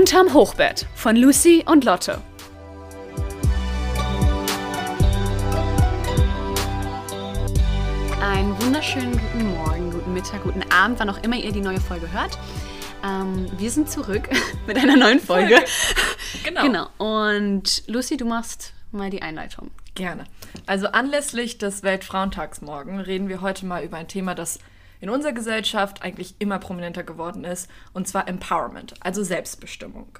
Unterm Hochbett von Lucy und Lotte. Einen wunderschönen guten Morgen, guten Mittag, guten Abend, wann auch immer ihr die neue Folge hört. Ähm, wir sind zurück mit einer neuen Folge. Genau. Genau. Und Lucy, du machst mal die Einleitung. Gerne. Also anlässlich des Weltfrauentags morgen reden wir heute mal über ein Thema, das in unserer Gesellschaft eigentlich immer prominenter geworden ist, und zwar Empowerment, also Selbstbestimmung.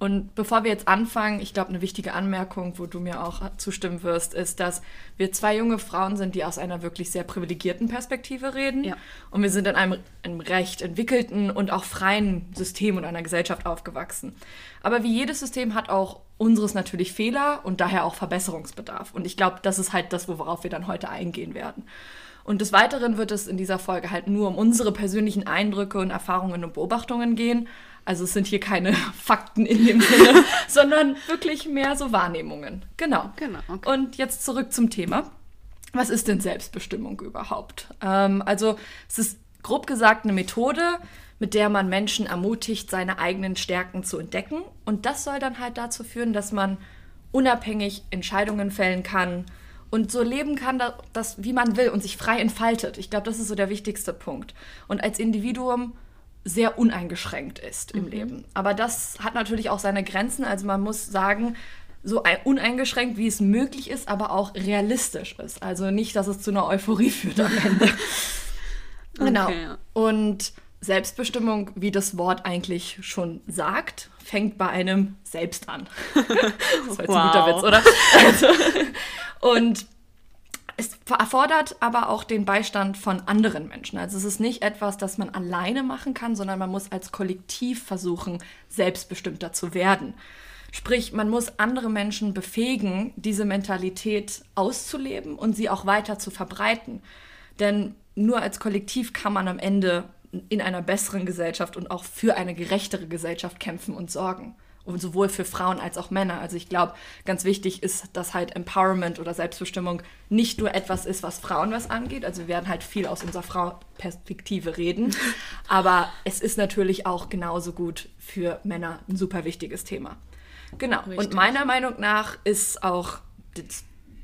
Und bevor wir jetzt anfangen, ich glaube, eine wichtige Anmerkung, wo du mir auch zustimmen wirst, ist, dass wir zwei junge Frauen sind, die aus einer wirklich sehr privilegierten Perspektive reden. Ja. Und wir sind in einem, einem recht entwickelten und auch freien System und einer Gesellschaft aufgewachsen. Aber wie jedes System hat auch unseres natürlich Fehler und daher auch Verbesserungsbedarf. Und ich glaube, das ist halt das, worauf wir dann heute eingehen werden. Und des Weiteren wird es in dieser Folge halt nur um unsere persönlichen Eindrücke und Erfahrungen und Beobachtungen gehen. Also es sind hier keine Fakten in dem Sinne, sondern wirklich mehr so Wahrnehmungen. Genau. Genau, okay. Und jetzt zurück zum Thema. Was ist denn Selbstbestimmung überhaupt? Ähm, also es ist grob gesagt eine Methode, mit der man Menschen ermutigt, seine eigenen Stärken zu entdecken. Und das soll dann halt dazu führen, dass man unabhängig Entscheidungen fällen kann und so leben kann, dass, wie man will und sich frei entfaltet. Ich glaube, das ist so der wichtigste Punkt. Und als Individuum sehr uneingeschränkt ist im Leben. Aber das hat natürlich auch seine Grenzen. Also man muss sagen, so ein- uneingeschränkt, wie es möglich ist, aber auch realistisch ist. Also nicht, dass es zu einer Euphorie führt am Ende. genau. Okay, ja. Und Selbstbestimmung, wie das Wort eigentlich schon sagt, fängt bei einem selbst an. das war jetzt ein guter Wow. Witz, oder? Also, und es erfordert aber auch den Beistand von anderen Menschen. Also es ist nicht etwas, das man alleine machen kann, sondern man muss als Kollektiv versuchen, selbstbestimmter zu werden. Sprich, man muss andere Menschen befähigen, diese Mentalität auszuleben und sie auch weiter zu verbreiten. Denn nur als Kollektiv kann man am Ende in einer besseren Gesellschaft und auch für eine gerechtere Gesellschaft kämpfen und sorgen. Und sowohl für Frauen als auch Männer. Also ich glaube, ganz wichtig ist, dass halt Empowerment oder Selbstbestimmung nicht nur etwas ist, was Frauen was angeht. Also wir werden halt viel aus unserer Frau-Perspektive reden. Aber es ist natürlich auch genauso gut für Männer ein super wichtiges Thema. Genau. Und Richtig. meiner Meinung nach ist auch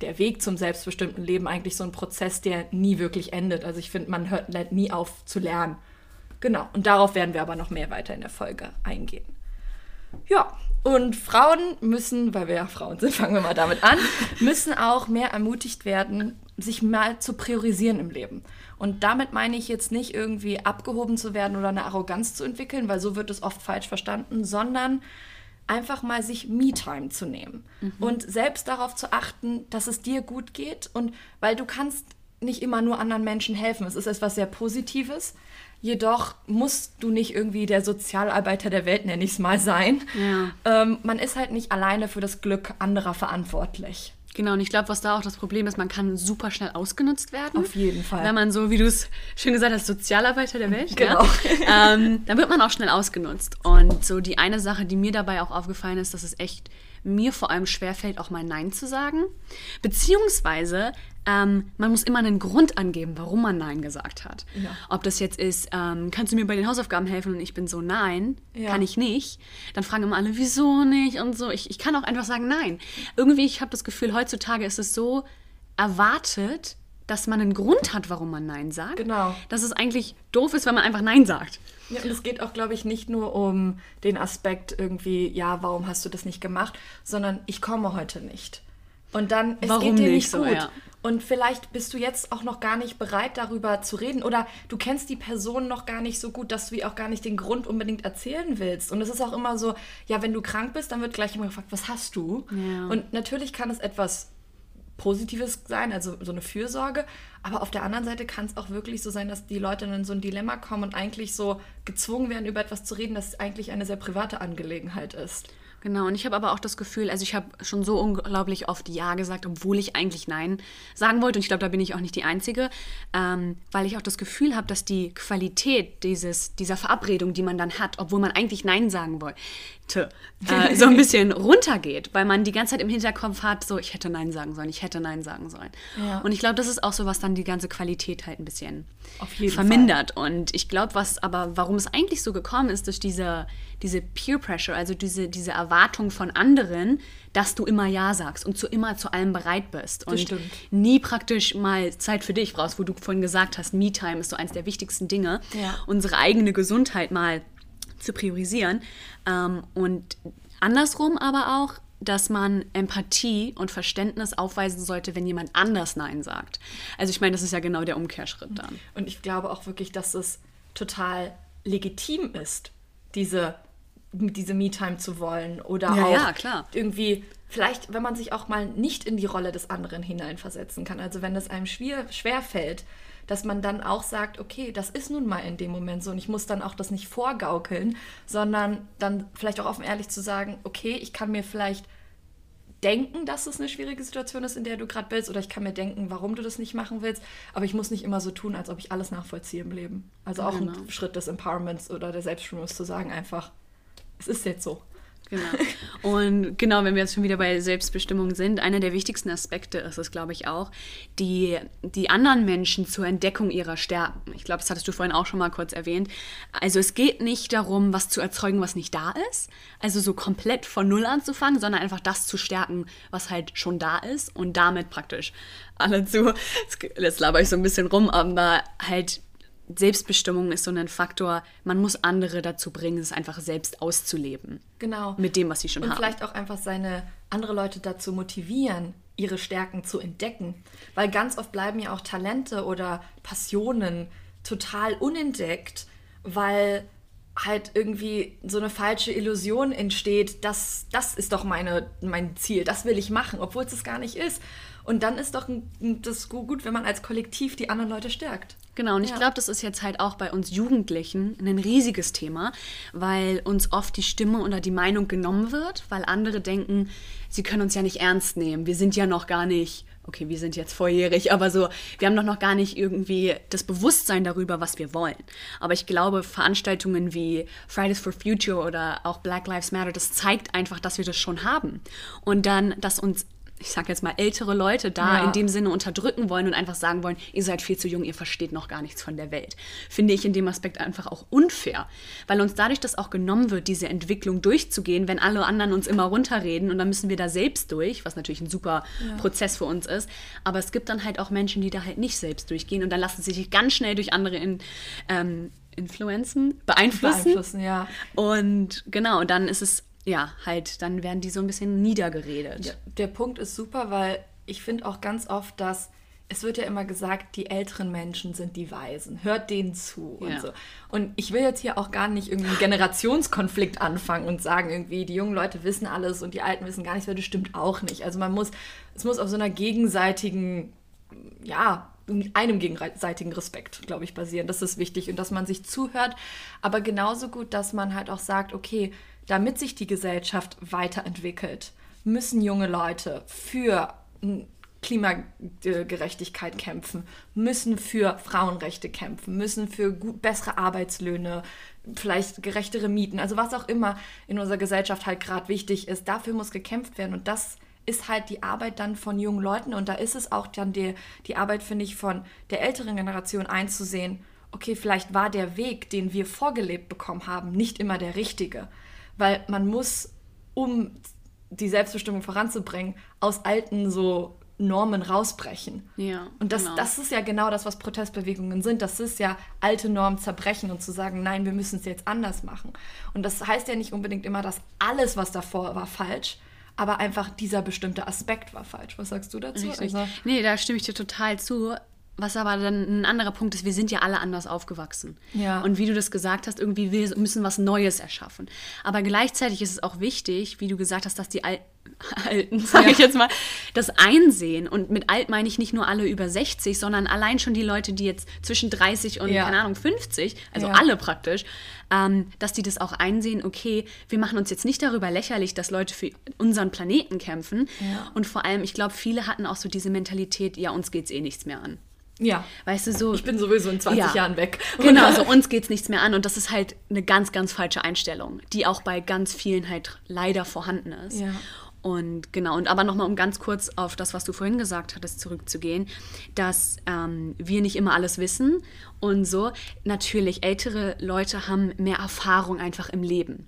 der Weg zum selbstbestimmten Leben eigentlich so ein Prozess, der nie wirklich endet. Also ich finde, man hört nie auf zu lernen. Genau. Und darauf werden wir aber noch mehr weiter in der Folge eingehen. Ja, und Frauen müssen, weil wir ja Frauen sind, fangen wir mal damit an, müssen auch mehr ermutigt werden, sich mal zu priorisieren im Leben. Und damit meine ich jetzt nicht irgendwie abgehoben zu werden oder eine Arroganz zu entwickeln, weil so wird es oft falsch verstanden, sondern einfach mal sich Me-Time zu nehmen und selbst darauf zu achten, dass es dir gut geht und weil du kannst nicht immer nur anderen Menschen helfen. Es ist etwas sehr Positives. Jedoch musst du nicht irgendwie der Sozialarbeiter der Welt, nenne ich es mal, sein. Ja. Ähm, man ist halt nicht alleine für das Glück anderer verantwortlich. Genau, und ich glaube, was da auch das Problem ist, man kann super schnell ausgenutzt werden. Auf jeden Fall. Wenn man so, wie du es schön gesagt hast, Sozialarbeiter der Welt. Genau. Ja, ähm, dann wird man auch schnell ausgenutzt. Und so die eine Sache, die mir dabei auch aufgefallen ist, dass es echt mir vor allem schwerfällt, auch mal Nein zu sagen. Beziehungsweise, ähm, man muss immer einen Grund angeben, warum man Nein gesagt hat. Ja. Ob das jetzt ist, ähm, kannst du mir bei den Hausaufgaben helfen? Und ich bin so, nein, Ja. kann ich nicht. Dann fragen immer alle, wieso nicht und so. Ich, ich kann auch einfach sagen, nein. Irgendwie, ich habe das Gefühl, heutzutage ist es so erwartet, dass man einen Grund hat, warum man Nein sagt. Genau. Dass es eigentlich doof ist, wenn man einfach Nein sagt. Ja, und es geht auch, glaube ich, nicht nur um den Aspekt irgendwie, ja, warum hast du das nicht gemacht, sondern ich komme heute nicht. Und dann, es Warum geht dir nicht nicht so, gut. ja. Und vielleicht bist du jetzt auch noch gar nicht bereit, darüber zu reden. Oder du kennst die Person noch gar nicht so gut, dass du ihr auch gar nicht den Grund unbedingt erzählen willst. Und es ist auch immer so, ja, wenn du krank bist, dann wird gleich immer gefragt, was hast du? Ja. Und natürlich kann es etwas Positives sein, also so eine Fürsorge. Aber auf der anderen Seite kann es auch wirklich so sein, dass die Leute in so ein Dilemma kommen und eigentlich so gezwungen werden, über etwas zu reden, das eigentlich eine sehr private Angelegenheit ist. Genau, und ich habe aber auch das Gefühl, also ich habe schon so unglaublich oft Ja gesagt, obwohl ich eigentlich Nein sagen wollte. Und ich glaube, da bin ich auch nicht die Einzige, ähm, weil ich auch das Gefühl habe, dass die Qualität dieses, dieser Verabredung, die man dann hat, obwohl man eigentlich Nein sagen wollte, so ein bisschen runtergeht, weil man die ganze Zeit im Hinterkopf hat, so ich hätte Nein sagen sollen, ich hätte Nein sagen sollen. Ja. Und ich glaube, das ist auch so, was dann die ganze Qualität halt ein bisschen vermindert. Und ich glaube, was aber, warum es eigentlich so gekommen ist, durch diese, diese Peer Pressure, also diese, diese Erwartung von anderen, dass du immer Ja sagst und zu immer zu allem bereit bist. Und nie praktisch mal Zeit für dich brauchst, wo du vorhin gesagt hast, Me-Time ist so eins der wichtigsten Dinge. Ja. Unsere eigene Gesundheit mal zu priorisieren. Ähm, und andersrum aber auch, dass man Empathie und Verständnis aufweisen sollte, wenn jemand anders Nein sagt. Also ich meine, das ist ja genau der Umkehrschritt dann. Und ich glaube auch wirklich, dass es total legitim ist, diese, diese Me-Time zu wollen. Oder Ja, auch ja, klar. irgendwie, vielleicht, wenn man sich auch mal nicht in die Rolle des anderen hineinversetzen kann. Also wenn es einem schwer, schwer fällt, dass man dann auch sagt, okay, das ist nun mal in dem Moment so und ich muss dann auch das nicht vorgaukeln, sondern dann vielleicht auch offen ehrlich zu sagen, okay, ich kann mir vielleicht denken, dass es eine schwierige Situation ist, in der du gerade bist, oder ich kann mir denken, warum du das nicht machen willst, aber ich muss nicht immer so tun, als ob ich alles nachvollziehe im Leben. Also auch Genau. ein Schritt des Empowerments oder der Selbstbestimmung ist zu sagen einfach, es ist jetzt so. Genau. Und genau, wenn wir jetzt schon wieder bei Selbstbestimmung sind, einer der wichtigsten Aspekte ist es, glaube ich, auch, die, die anderen Menschen zur Entdeckung ihrer Stärken. Ich glaube, das hattest du vorhin auch schon mal kurz erwähnt. Also es geht nicht darum, was zu erzeugen, was nicht da ist. Also so komplett von Null anzufangen, sondern einfach das zu stärken, was halt schon da ist und damit praktisch alle zu, jetzt laber ich so ein bisschen rum, aber halt Selbstbestimmung ist so ein Faktor, man muss andere dazu bringen, es einfach selbst auszuleben. Genau. Mit dem, was sie schon Und haben. vielleicht auch einfach seine andere Leute dazu motivieren, ihre Stärken zu entdecken. Weil ganz oft bleiben ja auch Talente oder Passionen total unentdeckt, weil halt irgendwie so eine falsche Illusion entsteht, dass das ist doch meine, mein Ziel, das will ich machen, obwohl es es gar nicht ist. Und dann ist doch ein, das gut, wenn man als Kollektiv die anderen Leute stärkt. Genau, und ich Ja. glaube, das ist jetzt halt auch bei uns Jugendlichen ein riesiges Thema, weil uns oft die Stimme oder die Meinung genommen wird, weil andere denken, sie können uns ja nicht ernst nehmen. Wir sind ja noch gar nicht, okay, wir sind jetzt volljährig, aber so, wir haben doch noch gar nicht irgendwie das Bewusstsein darüber, was wir wollen. Aber ich glaube, Veranstaltungen wie Fridays for Future oder auch Black Lives Matter, das zeigt einfach, dass wir das schon haben. Und dann, dass uns ich sag jetzt mal, ältere Leute da Ja. in dem Sinne unterdrücken wollen und einfach sagen wollen, ihr seid viel zu jung, ihr versteht noch gar nichts von der Welt. Finde ich in dem Aspekt einfach auch unfair, weil uns dadurch das auch genommen wird, diese Entwicklung durchzugehen, wenn alle anderen uns immer runterreden und dann müssen wir da selbst durch, was natürlich ein super Prozess für uns ist. Aber es gibt dann halt auch Menschen, die da halt nicht selbst durchgehen und dann lassen sie sich ganz schnell durch andere in, ähm, Influenzen beeinflussen. Beeinflussen, ja. Und genau, dann ist es, ja, halt, dann werden die so ein bisschen niedergeredet. Ja, der Punkt ist super, weil ich finde auch ganz oft, dass es wird ja immer gesagt, die älteren Menschen sind die Weisen. Hört denen zu Ja. und so. Und ich will jetzt hier auch gar nicht irgendwie einen Generationskonflikt anfangen und sagen irgendwie, die jungen Leute wissen alles und die Alten wissen gar nichts, weil das stimmt auch nicht. Also man muss, es muss auf so einer gegenseitigen, ja, einem gegenseitigen Respekt, glaube ich, basieren. Das ist wichtig und dass man sich zuhört, aber genauso gut, dass man halt auch sagt, okay, damit sich die Gesellschaft weiterentwickelt, müssen junge Leute für Klimagerechtigkeit kämpfen, müssen für Frauenrechte kämpfen, müssen für gut, bessere Arbeitslöhne, vielleicht gerechtere Mieten, also was auch immer in unserer Gesellschaft halt gerade wichtig ist, dafür muss gekämpft werden und das ist halt die Arbeit dann von jungen Leuten und da ist es auch dann die, die Arbeit, finde ich, von der älteren Generation einzusehen, okay, vielleicht war der Weg, den wir vorgelebt bekommen haben, nicht immer der richtige, weil man muss, um die Selbstbestimmung voranzubringen, aus alten so Normen rausbrechen. Ja, Und das, genau. das ist ja genau das, was Protestbewegungen sind. Das ist ja alte Normen zerbrechen und zu sagen, nein, wir müssen es jetzt anders machen. Und das heißt ja nicht unbedingt immer, dass alles, was davor war, falsch, aber einfach dieser bestimmte Aspekt war falsch. Was sagst du dazu? Richtig. Also, nee, da stimme ich dir total zu. Was aber dann ein anderer Punkt ist, wir sind ja alle anders aufgewachsen. Ja. Und wie du das gesagt hast, irgendwie wir müssen was Neues erschaffen. Aber gleichzeitig ist es auch wichtig, wie du gesagt hast, dass die Al Alten, sage ich jetzt mal, das einsehen. Und mit alt meine ich nicht nur alle über 60, sondern allein schon die Leute, die jetzt zwischen 30 und, Ja. keine Ahnung, 50, also Ja. alle praktisch, ähm, dass die das auch einsehen, okay, wir machen uns jetzt nicht darüber lächerlich, dass Leute für unseren Planeten kämpfen. Ja. Und vor allem, ich glaube, viele hatten auch so diese Mentalität, ja, uns geht's eh nichts mehr an. Ja. Weißt du, so. Ich bin sowieso in 20 Ja. Jahren weg. Genau, so uns geht's nichts mehr an und das ist halt eine ganz, ganz falsche Einstellung, die auch bei ganz vielen halt leider vorhanden ist. Ja. Und genau, und aber nochmal, um ganz kurz auf das, was du vorhin gesagt hattest, zurückzugehen, dass ähm, wir nicht immer alles wissen und so. Natürlich, ältere Leute haben mehr Erfahrung einfach im Leben.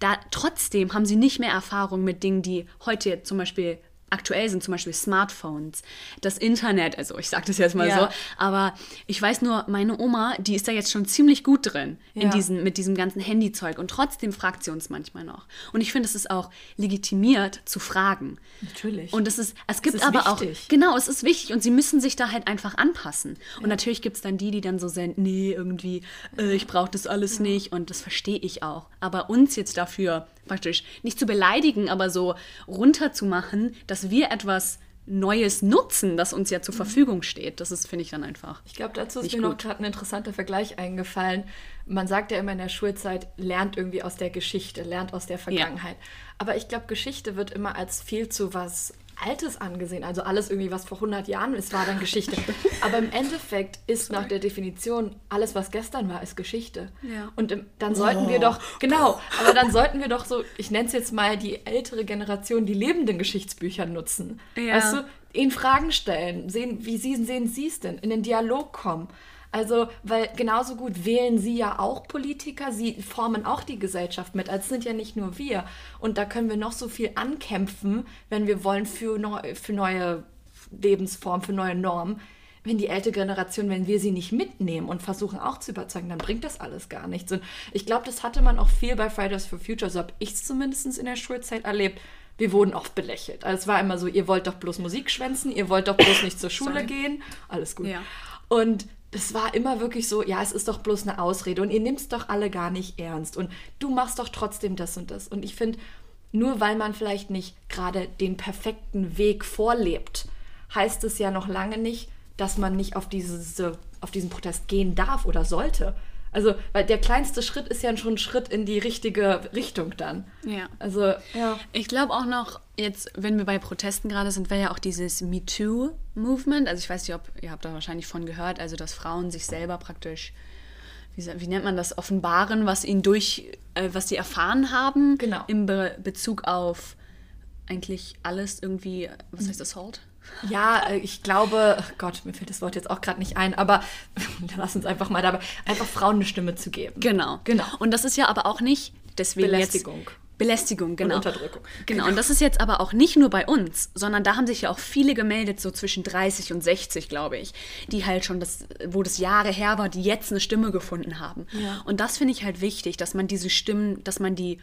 Da, trotzdem haben sie nicht mehr Erfahrung mit Dingen, die heute zum Beispiel aktuell sind, zum Beispiel Smartphones, das Internet, also ich sage das jetzt mal Ja. so, aber ich weiß nur, meine Oma, die ist da jetzt schon ziemlich gut drin in Ja. diesen, mit diesem ganzen Handyzeug und trotzdem fragt sie uns manchmal noch. Und ich finde, es ist auch legitimiert zu fragen. Natürlich. Und es ist, es gibt ist aber wichtig. auch, genau, es ist wichtig und sie müssen sich da halt einfach anpassen. Und natürlich gibt es dann die, die dann so sind, nee, irgendwie, äh, ich brauche das alles nicht und das verstehe ich auch. Aber uns jetzt dafür praktisch nicht zu beleidigen, aber so runterzumachen, dass wir etwas Neues nutzen, das uns ja zur Verfügung steht, das ist, finde ich dann einfach. Ich glaube, dazu ist mir noch gut. gerade ein interessanter Vergleich eingefallen. Man sagt ja immer in der Schulzeit, lernt irgendwie aus der Geschichte, lernt aus der Vergangenheit. Aber ich glaube, Geschichte wird immer als viel zu was Altes angesehen. Also alles irgendwie, was vor 100 Jahren ist, war dann Geschichte. Aber im Endeffekt ist nach der Definition, alles, was gestern war, ist Geschichte. Ja. Und im, dann sollten wir doch, genau, aber dann sollten wir doch so, ich nenne es jetzt mal die ältere Generation, die lebenden Geschichtsbücher nutzen. Ja. Weißt du, ihnen Fragen stellen, sehen, wie sie sehen sie es denn, in den Dialog kommen. Also, weil genauso gut wählen sie ja auch Politiker, sie formen auch die Gesellschaft mit. Also es sind ja nicht nur wir. Und da können wir noch so viel ankämpfen, wenn wir wollen für, neu, für neue Lebensformen, für neue Normen. Wenn die ältere Generation, wenn wir sie nicht mitnehmen und versuchen auch zu überzeugen, dann bringt das alles gar nichts. Und ich glaube, das hatte man auch viel bei Fridays for Future, so habe ich es zumindest in der Schulzeit erlebt. Wir wurden oft belächelt. Also es war immer so, ihr wollt doch bloß Musik schwänzen, ihr wollt doch bloß nicht zur Schule Sorry. gehen. Alles gut. Ja. Und es war immer wirklich so, ja, es ist doch bloß eine Ausrede und ihr nehmt es doch alle gar nicht ernst und du machst doch trotzdem das und das. Und ich finde, nur weil man vielleicht nicht gerade den perfekten Weg vorlebt, heißt es ja noch lange nicht, dass man nicht auf, diese, auf diesen Protest gehen darf oder sollte. Also, weil der kleinste Schritt ist ja schon ein Schritt in die richtige Richtung dann. Ja. Also, ja. Ich glaube auch noch, jetzt, wenn wir bei Protesten gerade sind, wäre ja auch dieses MeToo-Movement. Also ich weiß nicht, ob ihr habt da wahrscheinlich von gehört, also dass Frauen sich selber praktisch, wie, nennt man das, offenbaren, was ihnen durch, äh, was sie erfahren haben. Genau. Im Be Bezug auf eigentlich alles irgendwie, was heißt Assault? Ja, äh, ich glaube, ach Gott, mir fällt das Wort jetzt auch gerade nicht ein, aber lass uns einfach mal dabei, einfach Frauen eine Stimme zu geben. Genau. Genau. Und das ist ja aber auch nicht deswegen Belästigung. Jetzt, Belästigung, genau. Unterdrückung. Genau. Und das ist jetzt aber auch nicht nur bei uns, sondern da haben sich ja auch viele gemeldet, so zwischen 30 und 60, glaube ich, die halt schon das, wo das Jahre her war, die jetzt eine Stimme gefunden haben. Ja. Und das finde ich halt wichtig, dass man diese Stimmen, dass man die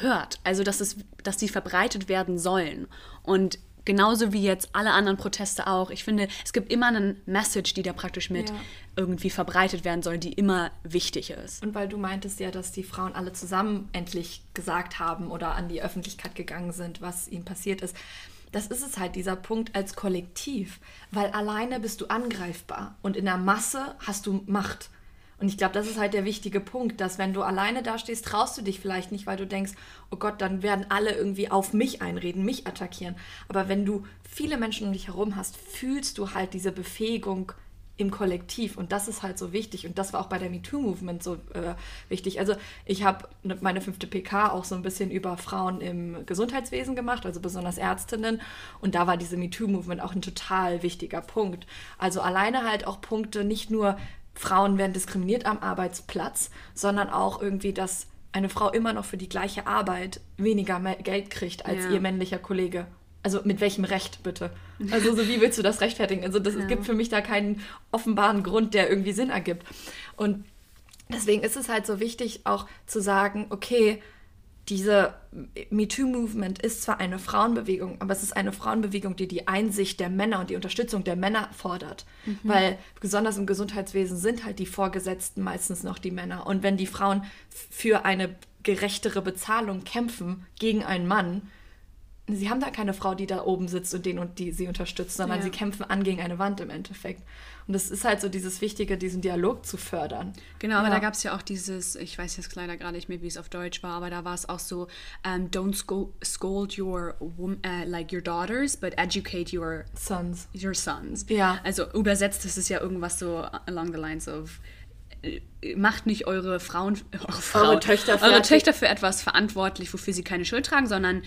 hört. Also, dass, es, dass die verbreitet werden sollen. Und genauso wie jetzt alle anderen Proteste auch. Ich finde, es gibt immer einen Message, die da praktisch mit Ja. irgendwie verbreitet werden soll, die immer wichtig ist. Und weil du meintest ja, dass die Frauen alle zusammen endlich gesagt haben oder an die Öffentlichkeit gegangen sind, was ihnen passiert ist. Das ist es halt, dieser Punkt als Kollektiv. Weil alleine bist du angreifbar und in der Masse hast du Macht. Und ich glaube, das ist halt der wichtige Punkt, dass wenn du alleine da stehst, traust du dich vielleicht nicht, weil du denkst, oh Gott, dann werden alle irgendwie auf mich einreden, mich attackieren. Aber wenn du viele Menschen um dich herum hast, fühlst du halt diese Befähigung im Kollektiv. Und das ist halt so wichtig. Und das war auch bei der MeToo-Movement so äh, wichtig. Also ich habe ne- meine fünfte PK auch so ein bisschen über Frauen im Gesundheitswesen gemacht, also besonders Ärztinnen. Und da war diese MeToo-Movement auch ein total wichtiger Punkt. Also alleine halt auch Punkte, nicht nur Frauen werden diskriminiert am Arbeitsplatz, sondern auch irgendwie, dass eine Frau immer noch für die gleiche Arbeit weniger Geld kriegt als Ja. ihr männlicher Kollege. Also mit welchem Recht bitte? Also so wie willst du das rechtfertigen? Also das, es gibt für mich da keinen offenbaren Grund, der irgendwie Sinn ergibt. Und deswegen ist es halt so wichtig auch zu sagen, okay, diese MeToo-Movement ist zwar eine Frauenbewegung, aber es ist eine Frauenbewegung, die die Einsicht der Männer und die Unterstützung der Männer fordert. Weil besonders im Gesundheitswesen sind halt die Vorgesetzten meistens noch die Männer. Und wenn die Frauen für eine gerechtere Bezahlung kämpfen gegen einen Mann, sie haben da keine Frau, die da oben sitzt und den und die sie unterstützt, sondern Ja. sie kämpfen an gegen eine Wand im Endeffekt. Und es ist halt so dieses Wichtige, diesen Dialog zu fördern. Genau, aber Ja. da gab es ja auch dieses, ich weiß jetzt leider gerade nicht mehr, wie es auf Deutsch war, aber da war es auch so, ähm, don't sco scold your, äh, like your daughters, but educate your Sons. your sons. Ja. Also übersetzt ist es ja irgendwas so along the lines of macht nicht eure Frauen, eure, Frauen, Töchter eure. Töchter für etwas verantwortlich, wofür sie keine Schuld tragen, sondern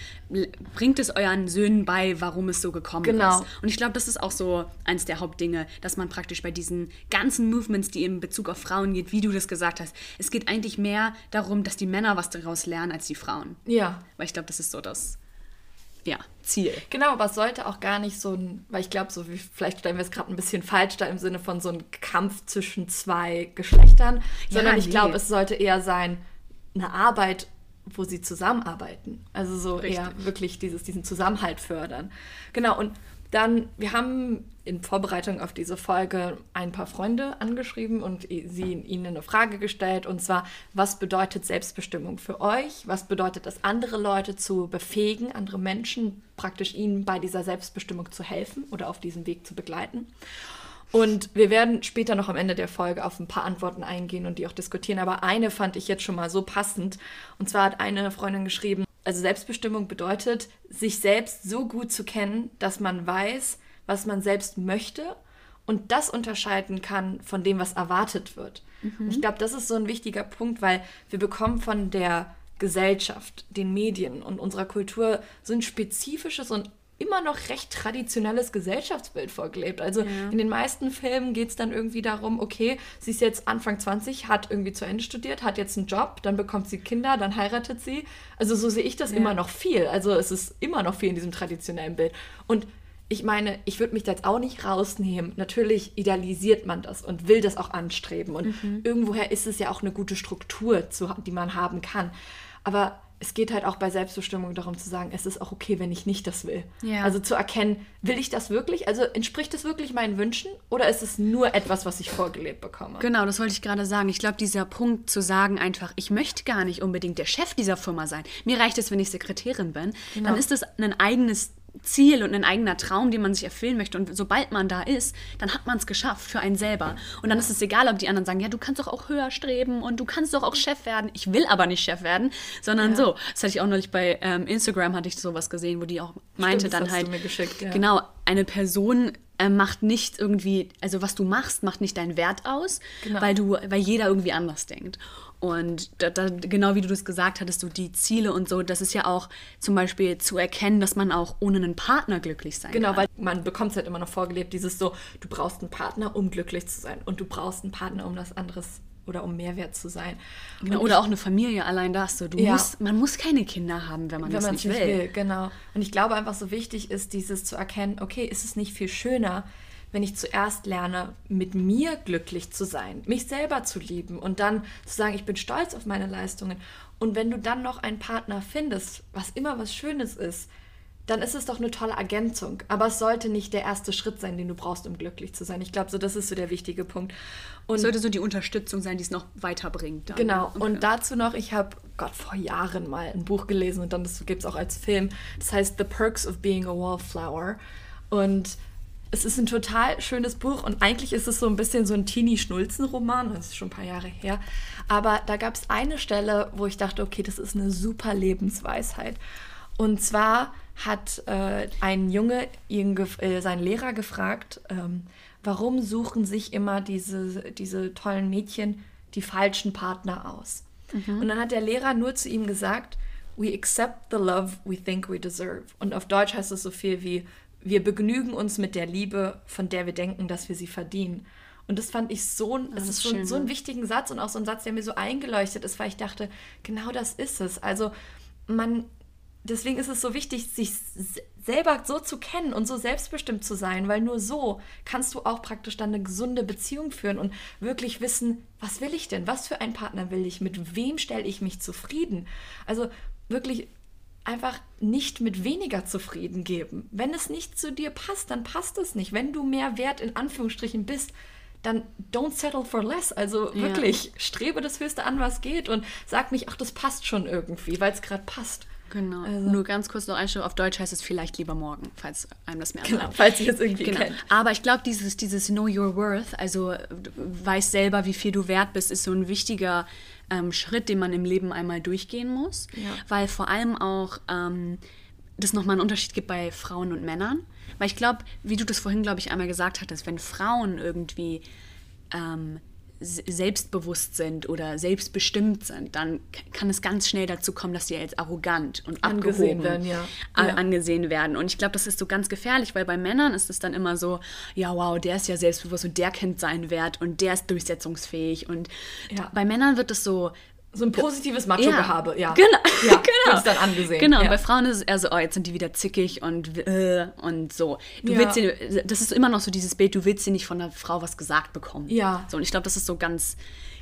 bringt es euren Söhnen bei, warum es so gekommen Genau. ist. Und ich glaube, das ist auch so eins der Hauptdinge, dass man praktisch bei diesen ganzen Movements, die in Bezug auf Frauen geht, wie du das gesagt hast, es geht eigentlich mehr darum, dass die Männer was daraus lernen als die Frauen. Ja. Weil ich glaube, das ist so das ja, Ziel. Genau, aber es sollte auch gar nicht so ein, weil ich glaube, so wie, vielleicht stellen wir es gerade ein bisschen falsch da im Sinne von so einem Kampf zwischen zwei Geschlechtern, sondern ich nee. glaube, es sollte eher sein, eine Arbeit, wo sie zusammenarbeiten. Also so eher Richtig. wirklich dieses, diesen Zusammenhalt fördern. Genau, und dann, wir haben in Vorbereitung auf diese Folge ein paar Freunde angeschrieben und sie ihnen eine Frage gestellt und zwar, was bedeutet Selbstbestimmung für euch? Was bedeutet es, andere Leute zu befähigen, andere Menschen praktisch ihnen bei dieser Selbstbestimmung zu helfen oder auf diesem Weg zu begleiten? Und wir werden später noch am Ende der Folge auf ein paar Antworten eingehen und die auch diskutieren. Aber eine fand ich jetzt schon mal so passend. Und zwar hat eine Freundin geschrieben, also Selbstbestimmung bedeutet, sich selbst so gut zu kennen, dass man weiß, was man selbst möchte und das unterscheiden kann von dem, was erwartet wird. Und ich glaube, das ist so ein wichtiger Punkt, weil wir bekommen von der Gesellschaft, den Medien und unserer Kultur so ein spezifisches und immer noch recht traditionelles Gesellschaftsbild vorgelebt. Also in den meisten Filmen geht es dann irgendwie darum, okay, sie ist jetzt Anfang 20, hat irgendwie zu Ende studiert, hat jetzt einen Job, dann bekommt sie Kinder, dann heiratet sie. Also so sehe ich das immer noch viel. Also es ist immer noch viel in diesem traditionellen Bild. Und ich meine, ich würde mich da jetzt auch nicht rausnehmen. Natürlich idealisiert man das und will das auch anstreben. Und irgendwoher ist es ja auch eine gute Struktur, zu, die man haben kann. Aber es geht halt auch bei Selbstbestimmung darum zu sagen, es ist auch okay, wenn ich nicht das will. Ja. Also zu erkennen, will ich das wirklich? Also entspricht es wirklich meinen Wünschen oder ist es nur etwas, was ich vorgelebt bekomme? Genau, das wollte ich gerade sagen. Ich glaube, dieser Punkt zu sagen einfach, ich möchte gar nicht unbedingt der Chef dieser Firma sein. Mir reicht es, wenn ich Sekretärin bin. Dann ist das ein eigenes Ziel und ein eigener Traum, den man sich erfüllen möchte. Und sobald man da ist, dann hat man es geschafft für einen selber. Und dann ist es egal, ob die anderen sagen, ja, du kannst doch auch höher streben und du kannst doch auch Chef werden. Ich will aber nicht Chef werden, sondern so. Das hatte ich auch neulich bei ähm, Instagram, hatte ich sowas gesehen, wo die auch meinte das dann halt, ja. genau, eine Person äh, macht nicht irgendwie, also was du machst, macht nicht deinen Wert aus, Genau. weil du, weil jeder irgendwie anders denkt. Und da, da, genau wie du das gesagt hattest, so die Ziele und so, das ist ja auch zum Beispiel zu erkennen, dass man auch ohne einen Partner glücklich sein Genau, kann. weil man bekommt es halt immer noch vorgelebt, dieses so, du brauchst einen Partner, um glücklich zu sein. Und du brauchst einen Partner, um das anderes oder um Mehrwert zu sein. Genau, oder auch eine Familie, allein das. So. Du Ja. musst, man muss keine Kinder haben, wenn man wenn das nicht will. nicht will. Genau. Und ich glaube einfach so wichtig ist, dieses zu erkennen, okay, ist es nicht viel schöner, wenn ich zuerst lerne, mit mir glücklich zu sein, mich selber zu lieben und dann zu sagen, ich bin stolz auf meine Leistungen. Und wenn du dann noch einen Partner findest, was immer was Schönes ist, dann ist es doch eine tolle Ergänzung. Aber es sollte nicht der erste Schritt sein, den du brauchst, um glücklich zu sein. Ich glaube, so das ist so der wichtige Punkt. Und Es sollte so die Unterstützung sein, die es noch weiterbringt. Dann. Genau, Okay. und dazu noch, ich habe Gott vor Jahren mal ein Buch gelesen und dann gibt es auch als Film. Das heißt The Perks of Being a Wallflower. Und es ist ein total schönes Buch und eigentlich ist es so ein bisschen so ein Teenie-Schnulzen-Roman, das ist schon ein paar Jahre her. Aber da gab es eine Stelle, wo ich dachte, okay, das ist eine super Lebensweisheit. Und zwar hat äh, ein Junge ihn äh, seinen Lehrer gefragt, ähm, warum suchen sich immer diese, diese tollen Mädchen die falschen Partner aus? Und dann hat der Lehrer nur zu ihm gesagt, we accept the love we think we deserve. Und auf Deutsch heißt es so viel wie, wir begnügen uns mit der Liebe, von der wir denken, dass wir sie verdienen. Und das fand ich so, ein- das ist ist so, einen ne? wichtigen Satz und auch so ein Satz, der mir so eingeleuchtet ist, weil ich dachte, genau das ist es. Also man, deswegen ist es so wichtig, sich selber so zu kennen und so selbstbestimmt zu sein, weil nur so kannst du auch praktisch dann eine gesunde Beziehung führen und wirklich wissen, was will ich denn? Was für einen Partner will ich? Mit wem stelle ich mich zufrieden? Also wirklich einfach nicht mit weniger zufrieden geben. Wenn es nicht zu dir passt, dann passt es nicht. Wenn du mehr wert in Anführungsstrichen bist, dann don't settle for less. Also wirklich, strebe das Höchste an, was geht und sag nicht, ach, das passt schon irgendwie, weil es gerade passt. Genau. Also- Nur ganz kurz noch Einstellung. Auf Deutsch heißt es vielleicht lieber morgen, falls einem das mehr Genau, sagt. falls ihr es irgendwie Genau. kennt. Aber ich glaube, dieses, dieses Know Your Worth, also du weißt selber, wie viel du wert bist, ist so ein wichtiger ähm, Schritt, den man im Leben einmal durchgehen muss. Ja. Weil vor allem auch ähm, das nochmal einen Unterschied gibt bei Frauen und Männern. Weil ich glaube, wie du das vorhin, glaube ich, einmal gesagt hattest, wenn Frauen irgendwie ähm, selbstbewusst sind oder selbstbestimmt sind, dann kann es ganz schnell dazu kommen, dass sie als arrogant und Angesehen werden, ja. Ja. angesehen werden. Und ich glaube, das ist so ganz gefährlich, weil bei Männern ist es dann immer so, ja, wow, der ist ja selbstbewusst und der kennt seinen Wert und der ist durchsetzungsfähig. Und Ja. bei Männern wird es so, So ein positives Macho-Gehabe, ja. Genau, Ja, genau. wird es dann angesehen. Genau, und ja. bei Frauen ist es eher so, oh, jetzt sind die wieder zickig und äh, und so. Du Ja. willst sie, das ist immer noch so dieses Bild, du willst sie nicht von einer Frau was gesagt bekommen. Ja. So, und ich glaube, das ist so ganz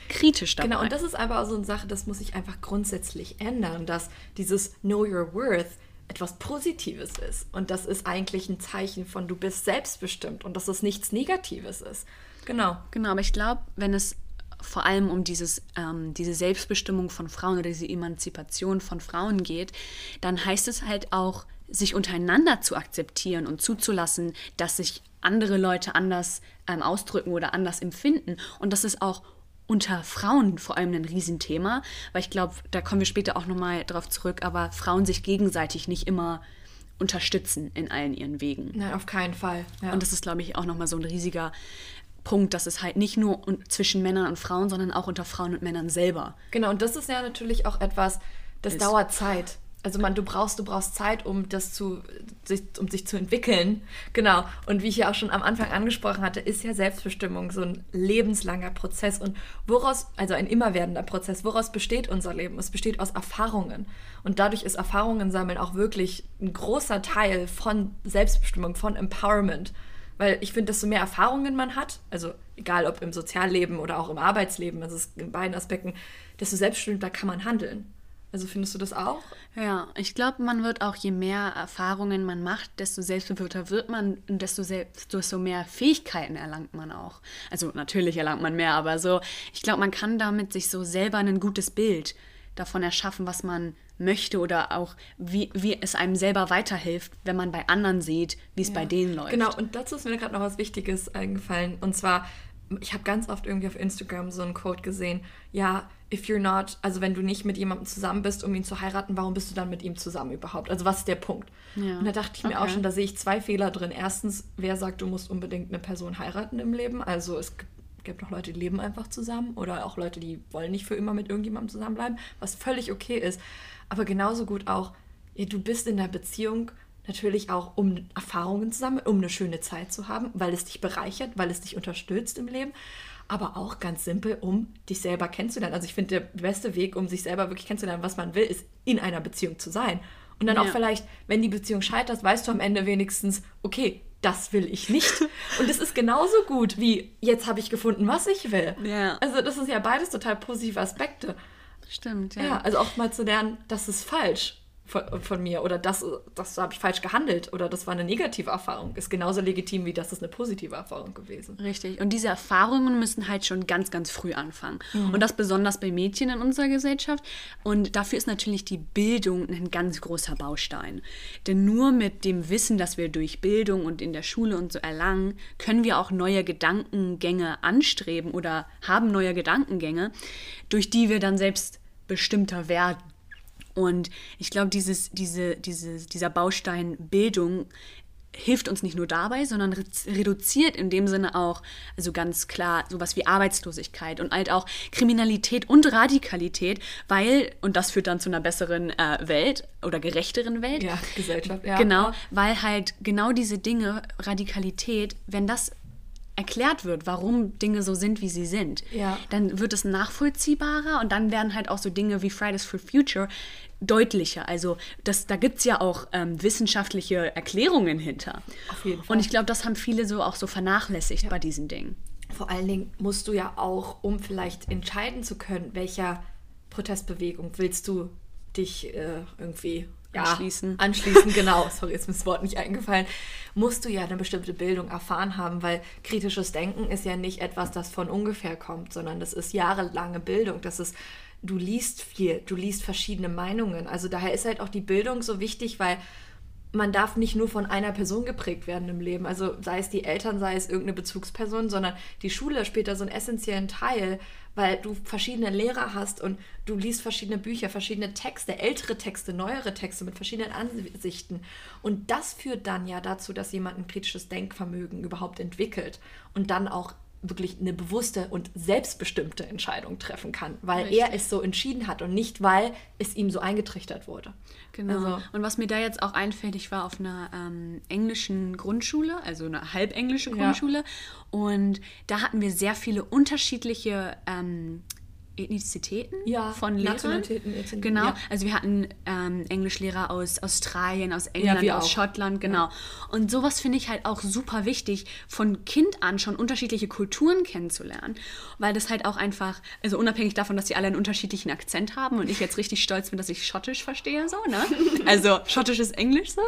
kritisch dabei. Genau, und das ist aber so eine Sache, das muss sich einfach grundsätzlich ändern, dass dieses Know Your Worth etwas Positives ist. Und das ist eigentlich ein Zeichen von, du bist selbstbestimmt und dass es nichts Negatives ist. Genau. Genau, aber ich glaube, wenn es vor allem um dieses, ähm, diese Selbstbestimmung von Frauen oder diese Emanzipation von Frauen geht, dann heißt es halt auch, sich untereinander zu akzeptieren und zuzulassen, dass sich andere Leute anders ähm, ausdrücken oder anders empfinden. Und das ist auch unter Frauen vor allem ein Riesenthema, weil ich glaube, da kommen wir später auch nochmal drauf zurück, aber Frauen sich gegenseitig nicht immer unterstützen in allen ihren Wegen. Nein, auf keinen Fall. Ja. Und das ist, glaube ich, auch nochmal so ein riesiger Punkt, dass es halt nicht nur zwischen Männern und Frauen, sondern auch unter Frauen und Männern selber. Genau, und das ist ja natürlich auch etwas, das Ist- dauert Zeit. Also man, du brauchst, du brauchst Zeit, um das zu, sich, um sich zu entwickeln. Genau. Und wie ich ja auch schon am Anfang angesprochen hatte, ist ja Selbstbestimmung so ein lebenslanger Prozess. Und woraus, also ein immerwährender Prozess, woraus besteht unser Leben? Es besteht aus Erfahrungen. Und dadurch ist Erfahrungen sammeln auch wirklich ein großer Teil von Selbstbestimmung, von Empowerment. Weil ich finde, desto mehr Erfahrungen man hat, also egal ob im Sozialleben oder auch im Arbeitsleben, also in beiden Aspekten, desto selbstbestimmter kann man handeln. Also findest du das auch? Ja, ich glaube, man wird auch, je mehr Erfahrungen man macht, desto selbstbewusster wird man und desto, desto mehr Fähigkeiten erlangt man auch. Also natürlich erlangt man mehr, aber so, ich glaube, man kann damit sich so selber ein gutes Bild davon erschaffen, was man möchte oder auch wie, wie es einem selber weiterhilft, wenn man bei anderen sieht, wie es bei denen läuft. Genau, und dazu ist mir gerade noch was Wichtiges eingefallen. Und zwar, ich habe ganz oft irgendwie auf Instagram so ein Quote gesehen, ja, if you're not, also wenn du nicht mit jemandem zusammen bist, um ihn zu heiraten, warum bist du dann mit ihm zusammen überhaupt? Also was ist der Punkt? Ja. Und da dachte ich mir auch Okay. schon, da sehe ich zwei Fehler drin. Erstens, wer sagt, du musst unbedingt eine Person heiraten im Leben? Also es gibt gibt noch Leute, die leben einfach zusammen oder auch Leute, die wollen nicht für immer mit irgendjemandem zusammenbleiben, was völlig okay ist. Aber genauso gut auch, ja, du bist in der Beziehung natürlich auch, um Erfahrungen zu sammeln, um eine schöne Zeit zu haben, weil es dich bereichert, weil es dich unterstützt im Leben, aber auch ganz simpel, um dich selber kennenzulernen. Also ich finde, der beste Weg, um sich selber wirklich kennenzulernen, was man will, ist in einer Beziehung zu sein. Und dann auch Ja. vielleicht, wenn die Beziehung scheitert, weißt du am Ende wenigstens, okay, das will ich nicht. Und es ist genauso gut wie, jetzt habe ich gefunden, was ich will. Ja. Also das ist ja beides total positive Aspekte. Stimmt, ja. Ja, also auch mal zu lernen, das ist falsch von, von mir oder das, das habe ich falsch gehandelt oder das war eine negative Erfahrung. Ist genauso legitim, wie das ist eine positive Erfahrung gewesen. Richtig. Und diese Erfahrungen müssen halt schon ganz, ganz früh anfangen. Und das besonders bei Mädchen in unserer Gesellschaft. Und dafür ist natürlich die Bildung ein ganz großer Baustein. Denn nur mit dem Wissen, das wir durch Bildung und in der Schule und so erlangen, können wir auch neue Gedankengänge anstreben oder haben neue Gedankengänge, durch die wir dann selbst bestimmter werden. Und ich glaube, dieses, diese, dieses, dieser Baustein Bildung hilft uns nicht nur dabei, sondern re- reduziert in dem Sinne auch, also ganz klar, sowas wie Arbeitslosigkeit und halt auch Kriminalität und Radikalität, weil, und das führt dann zu einer besseren äh, Welt oder gerechteren Welt. Ja, Gesellschaft, ja. Genau, weil halt genau diese Dinge, Radikalität, wenn das erklärt wird, warum Dinge so sind, wie sie sind, Ja. dann wird es nachvollziehbarer und dann werden halt auch so Dinge wie Fridays for Future deutlicher. Also das, da gibt es ja auch ähm, wissenschaftliche Erklärungen hinter. Auf jeden Fall. Und ich glaube, das haben viele so auch so vernachlässigt bei diesen Dingen. Vor allen Dingen musst du ja auch, um vielleicht entscheiden zu können, welcher Protestbewegung willst du dich äh, irgendwie ja, Anschließen. Anschließen, genau. Sorry, jetzt ist mir das Wort nicht eingefallen. Musst du ja eine bestimmte Bildung erfahren haben, weil kritisches Denken ist ja nicht etwas, das von ungefähr kommt, sondern das ist jahrelange Bildung. Das ist du liest viel, du liest verschiedene Meinungen. Also daher ist halt auch die Bildung so wichtig, weil man darf nicht nur von einer Person geprägt werden im Leben. Also sei es die Eltern, sei es irgendeine Bezugsperson, sondern die Schule spielt da so einen essentiellen Teil, weil du verschiedene Lehrer hast und du liest verschiedene Bücher, verschiedene Texte, ältere Texte, neuere Texte mit verschiedenen Ansichten. Und das führt dann ja dazu, dass jemand ein kritisches Denkvermögen überhaupt entwickelt und dann auch wirklich eine bewusste und selbstbestimmte Entscheidung treffen kann, weil Richtig. er es so entschieden hat und nicht, weil es ihm so eingetrichtert wurde. Genau. Also, und was mir da jetzt auch einfällt, ich war auf einer ähm, englischen Grundschule, also eine halbenglische Grundschule, ja. und da hatten wir sehr viele unterschiedliche ähm, Ethnizitäten ja, von Lehrern. Genau. Ja. Also wir hatten ähm, Englischlehrer aus Australien, aus England, ja, aus auch. Schottland, genau. Und sowas finde ich halt auch super wichtig, von Kind an schon unterschiedliche Kulturen kennenzulernen, weil das halt auch einfach, also unabhängig davon, dass sie alle einen unterschiedlichen Akzent haben und ich jetzt richtig stolz bin, dass ich Schottisch verstehe, so, ne? Also Schottisch ist Englisch so,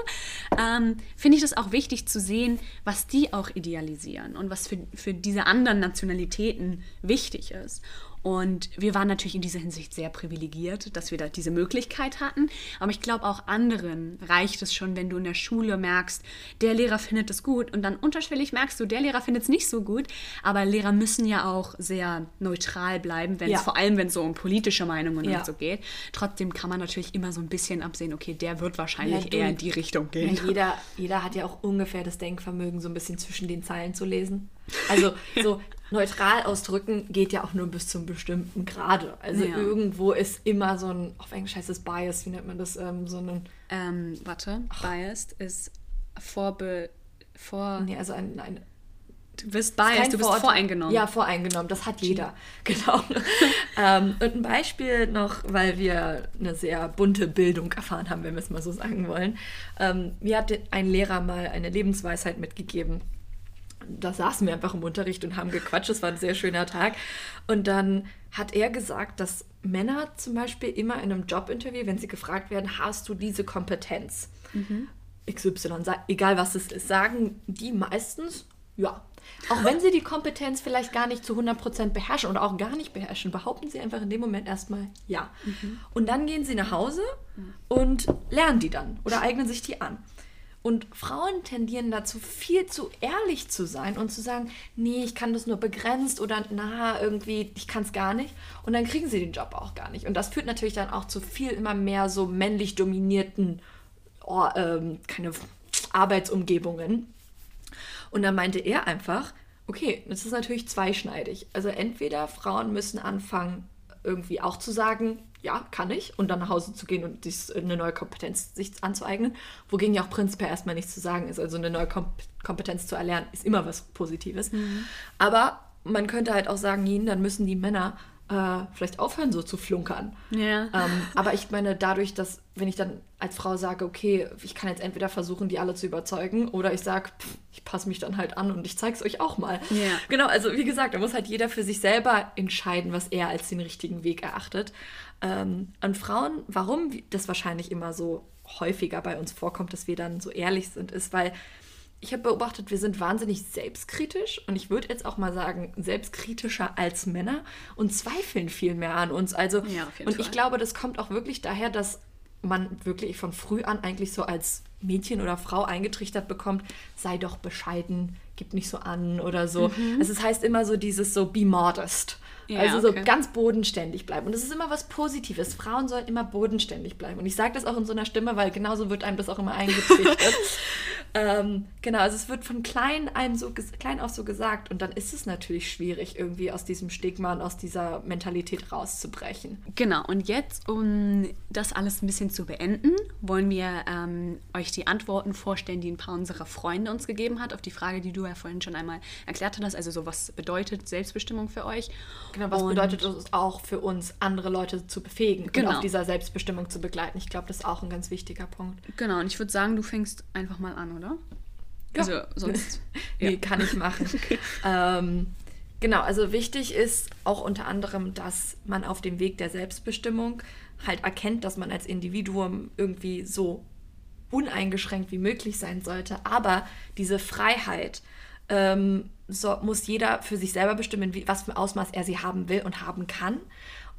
ähm, finde ich das auch wichtig zu sehen, was die auch idealisieren und was für, für diese anderen Nationalitäten wichtig ist. Und wir waren natürlich in dieser Hinsicht sehr privilegiert, dass wir da diese Möglichkeit hatten. Aber ich glaube, auch anderen reicht es schon, wenn du in der Schule merkst, der Lehrer findet es gut und dann unterschwellig merkst du, der Lehrer findet es nicht so gut. Aber Lehrer müssen ja auch sehr neutral bleiben, wenn ja. es vor allem, wenn es so um politische Meinungen ja. und so geht. Trotzdem kann man natürlich immer so ein bisschen absehen, okay, der wird wahrscheinlich ja, du, eher in die Richtung gehen. jeder, jeder hat ja auch ungefähr das Denkvermögen, so ein bisschen zwischen den Zeilen zu lesen. Also so neutral ausdrücken geht ja auch nur bis zum bestimmten Grade. Also ja. irgendwo ist immer so ein, auf Englisch heißt es Bias, wie nennt man das? Ähm, so ein, ähm, warte, Ach. Biased ist vorbe... Vor, nee, also ein, ein Du bist biased, du bist voreingenommen. Ja, voreingenommen, das hat jeder. Genau. ähm, und ein Beispiel noch, weil wir eine sehr bunte Bildung erfahren haben, wenn wir es mal so sagen wollen. Ähm, mir hat ein Lehrer mal eine Lebensweisheit mitgegeben da saßen wir einfach im Unterricht und haben gequatscht. Es war ein sehr schöner Tag. Und dann hat er gesagt, dass Männer zum Beispiel immer in einem Jobinterview, wenn sie gefragt werden, hast du diese Kompetenz? Mhm. XY, egal was es ist, sagen die meistens ja. Auch wenn sie die Kompetenz vielleicht gar nicht zu 100% beherrschen oder auch gar nicht beherrschen, behaupten sie einfach in dem Moment erstmal ja. Mhm. Und dann gehen sie nach Hause und lernen die dann oder eignen sich die an. Und Frauen tendieren dazu, viel zu ehrlich zu sein und zu sagen, nee, ich kann das nur begrenzt oder na, irgendwie, ich kann es gar nicht. Und dann kriegen sie den Job auch gar nicht. Und das führt natürlich dann auch zu viel immer mehr so männlich dominierten oh, ähm, keine Arbeitsumgebungen. Und dann meinte er einfach, okay, das ist natürlich zweischneidig. Also entweder Frauen müssen anfangen, irgendwie auch zu sagen, ja, kann ich, und dann nach Hause zu gehen und sich eine neue Kompetenz sich anzueignen, wogegen ja auch prinzipiell erstmal nichts zu sagen ist. Also eine neue Kompetenz zu erlernen ist immer was Positives. Mhm. Aber man könnte halt auch sagen, dann müssen die Männer äh, vielleicht aufhören, so zu flunkern. Ja. Ähm, aber ich meine, dadurch, dass, wenn ich dann als Frau sage, okay, ich kann jetzt entweder versuchen, die alle zu überzeugen, oder ich sage, ich passe mich dann halt an und ich zeige es euch auch mal. Ja. Genau, also wie gesagt, da muss halt jeder für sich selber entscheiden, was er als den richtigen Weg erachtet. Ähm, an Frauen, warum das wahrscheinlich immer so häufiger bei uns vorkommt, dass wir dann so ehrlich sind, ist, weil ich habe beobachtet, wir sind wahnsinnig selbstkritisch und ich würde jetzt auch mal sagen, selbstkritischer als Männer und zweifeln viel mehr an uns. Also, ja, und Fall. ich glaube, das kommt auch wirklich daher, dass man wirklich von früh an eigentlich so als Mädchen oder Frau eingetrichtert bekommt, sei doch bescheiden, gib nicht so an oder so. Mhm. Also es heißt immer so dieses so be modest. Ja, also so okay. ganz bodenständig bleiben. Und das ist immer was Positives. Frauen sollen immer bodenständig bleiben. Und ich sage das auch in so einer Stimme, weil genauso wird einem das auch immer eingetrichtert. Ähm, genau, also es wird von klein einem so klein auf so gesagt. Und dann ist es natürlich schwierig, irgendwie aus diesem Stigma und aus dieser Mentalität rauszubrechen. Genau, und jetzt, um das alles ein bisschen zu beenden, wollen wir ähm, euch die Antworten vorstellen, die ein paar unserer Freunde uns gegeben hat, auf die Frage, die du ja vorhin schon einmal erklärt hast. Also so, was bedeutet Selbstbestimmung für euch? Genau, was und bedeutet es auch für uns, andere Leute zu befähigen genau. und auf dieser Selbstbestimmung zu begleiten? Ich glaube, das ist auch ein ganz wichtiger Punkt. Genau, und ich würde sagen, du fängst einfach mal an, oder? Ja. Also sonst. nee, ja. kann ich machen. ähm, genau, also wichtig ist auch unter anderem, dass man auf dem Weg der Selbstbestimmung halt erkennt, dass man als Individuum irgendwie so uneingeschränkt wie möglich sein sollte. Aber diese Freiheit, ähm, so, muss jeder für sich selber bestimmen, wie, was für ein Ausmaß er sie haben will und haben kann.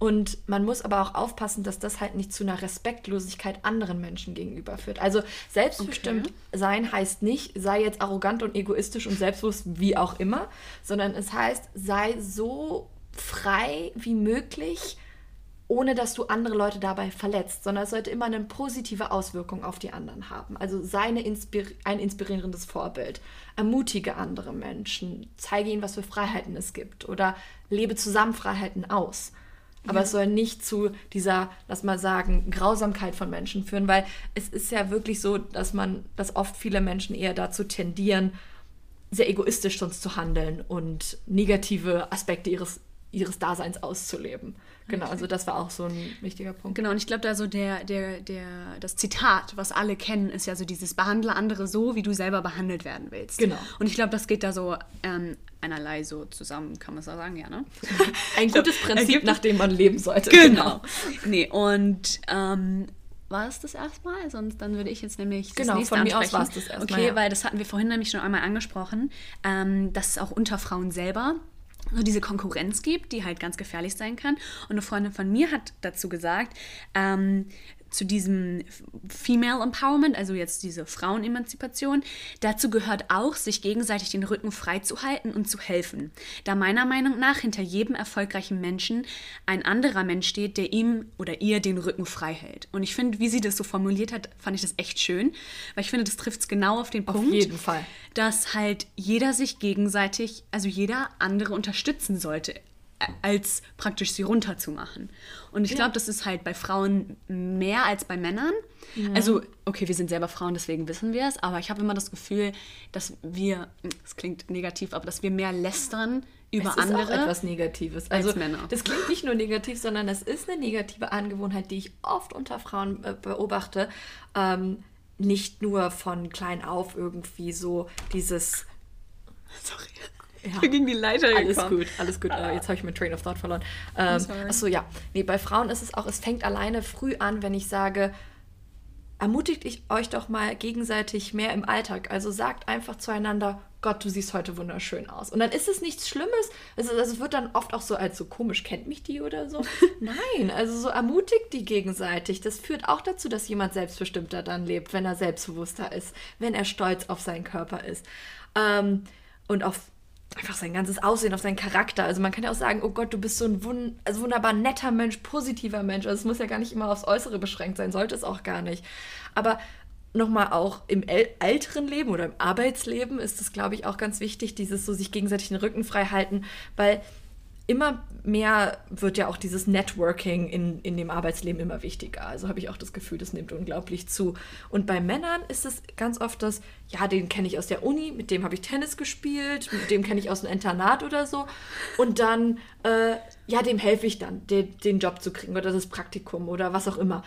Und man muss aber auch aufpassen, dass das halt nicht zu einer Respektlosigkeit anderen Menschen gegenüber führt. Also selbstbestimmt okay. sein heißt nicht, sei jetzt arrogant und egoistisch und selbstbewusst, wie auch immer, sondern es heißt, sei so frei wie möglich, ohne dass du andere Leute dabei verletzt, sondern es sollte immer eine positive Auswirkung auf die anderen haben. Also sei Inspir ein inspirierendes Vorbild, ermutige andere Menschen, zeige ihnen, was für Freiheiten es gibt oder lebe zusammen Freiheiten aus. Aber ja. es soll nicht zu dieser, lass mal sagen, Grausamkeit von Menschen führen, weil es ist ja wirklich so, dass man, dass oft viele Menschen eher dazu tendieren, sehr egoistisch sonst zu handeln und negative Aspekte ihres, ihres Daseins auszuleben. Genau, also das war auch so ein wichtiger Punkt. Genau, und ich glaube, da so der, der, der, das Zitat, was alle kennen, ist ja so dieses Behandle andere so, wie du selber behandelt werden willst. Genau. Und ich glaube, das geht da so ähm, einerlei so zusammen, kann man so sagen, ja, ne? Ein gutes Prinzip, nach dem man leben sollte. Genau. genau. Nee, und ähm, war es das erstmal? Sonst dann würde ich jetzt nämlich das genau, nächste von mir ansprechen. aus war es das erstmal. Okay, ja. weil das hatten wir vorhin nämlich schon einmal angesprochen, ähm, dass es auch unter Frauen selber so diese Konkurrenz gibt, die halt ganz gefährlich sein kann. Und eine Freundin von mir hat dazu gesagt, ähm, zu diesem Female Empowerment, also jetzt diese Frauenemanzipation, dazu gehört auch, sich gegenseitig den Rücken frei zu halten und zu helfen. Da meiner Meinung nach hinter jedem erfolgreichen Menschen ein anderer Mensch steht, der ihm oder ihr den Rücken frei hält. Und ich finde, wie sie das so formuliert hat, fand ich das echt schön, weil ich finde, das trifft es genau auf den Punkt. Auf jeden Fall. Dass halt jeder sich gegenseitig, also jeder andere unterstützen sollte als praktisch sie runterzumachen. Und ich ja. glaube, das ist halt bei Frauen mehr als bei Männern. Ja. Also, okay, wir sind selber Frauen, deswegen wissen wir es, aber ich habe immer das Gefühl, dass wir, das klingt negativ, aber dass wir mehr lästern über es andere. Ist auch etwas Negatives. Also, Männer. Das klingt nicht nur negativ, sondern es ist eine negative Angewohnheit, die ich oft unter Frauen äh, beobachte. Ähm, nicht nur von klein auf irgendwie so dieses. Sorry ja. gegen die Leiter Alles gekommen. gut, alles gut. Ah. Jetzt habe ich meinen Train of Thought verloren. Ähm, achso, ja. Nee, bei Frauen ist es auch, es fängt alleine früh an, wenn ich sage, ermutigt ich euch doch mal gegenseitig mehr im Alltag. Also sagt einfach zueinander, Gott, du siehst heute wunderschön aus. Und dann ist es nichts Schlimmes. Also, also es wird dann oft auch so als so komisch, kennt mich die oder so? Nein, also so ermutigt die gegenseitig. Das führt auch dazu, dass jemand selbstbestimmter dann lebt, wenn er selbstbewusster ist, wenn er stolz auf seinen Körper ist. Ähm, und auf einfach sein ganzes Aussehen, auf seinen Charakter. Also man kann ja auch sagen, oh Gott, du bist so ein wun also wunderbar netter Mensch, positiver Mensch. Also es muss ja gar nicht immer aufs Äußere beschränkt sein, sollte es auch gar nicht. Aber nochmal auch im älteren Leben oder im Arbeitsleben ist es, glaube ich, auch ganz wichtig, dieses so sich gegenseitig den Rücken frei halten, weil immer mehr wird ja auch dieses Networking in, in dem Arbeitsleben immer wichtiger. Also habe ich auch das Gefühl, das nimmt unglaublich zu. Und bei Männern ist es ganz oft das, ja, den kenne ich aus der Uni, mit dem habe ich Tennis gespielt, mit dem kenne ich aus dem Internat oder so. Und dann, äh, ja, dem helfe ich dann, den, den Job zu kriegen oder das Praktikum oder was auch immer.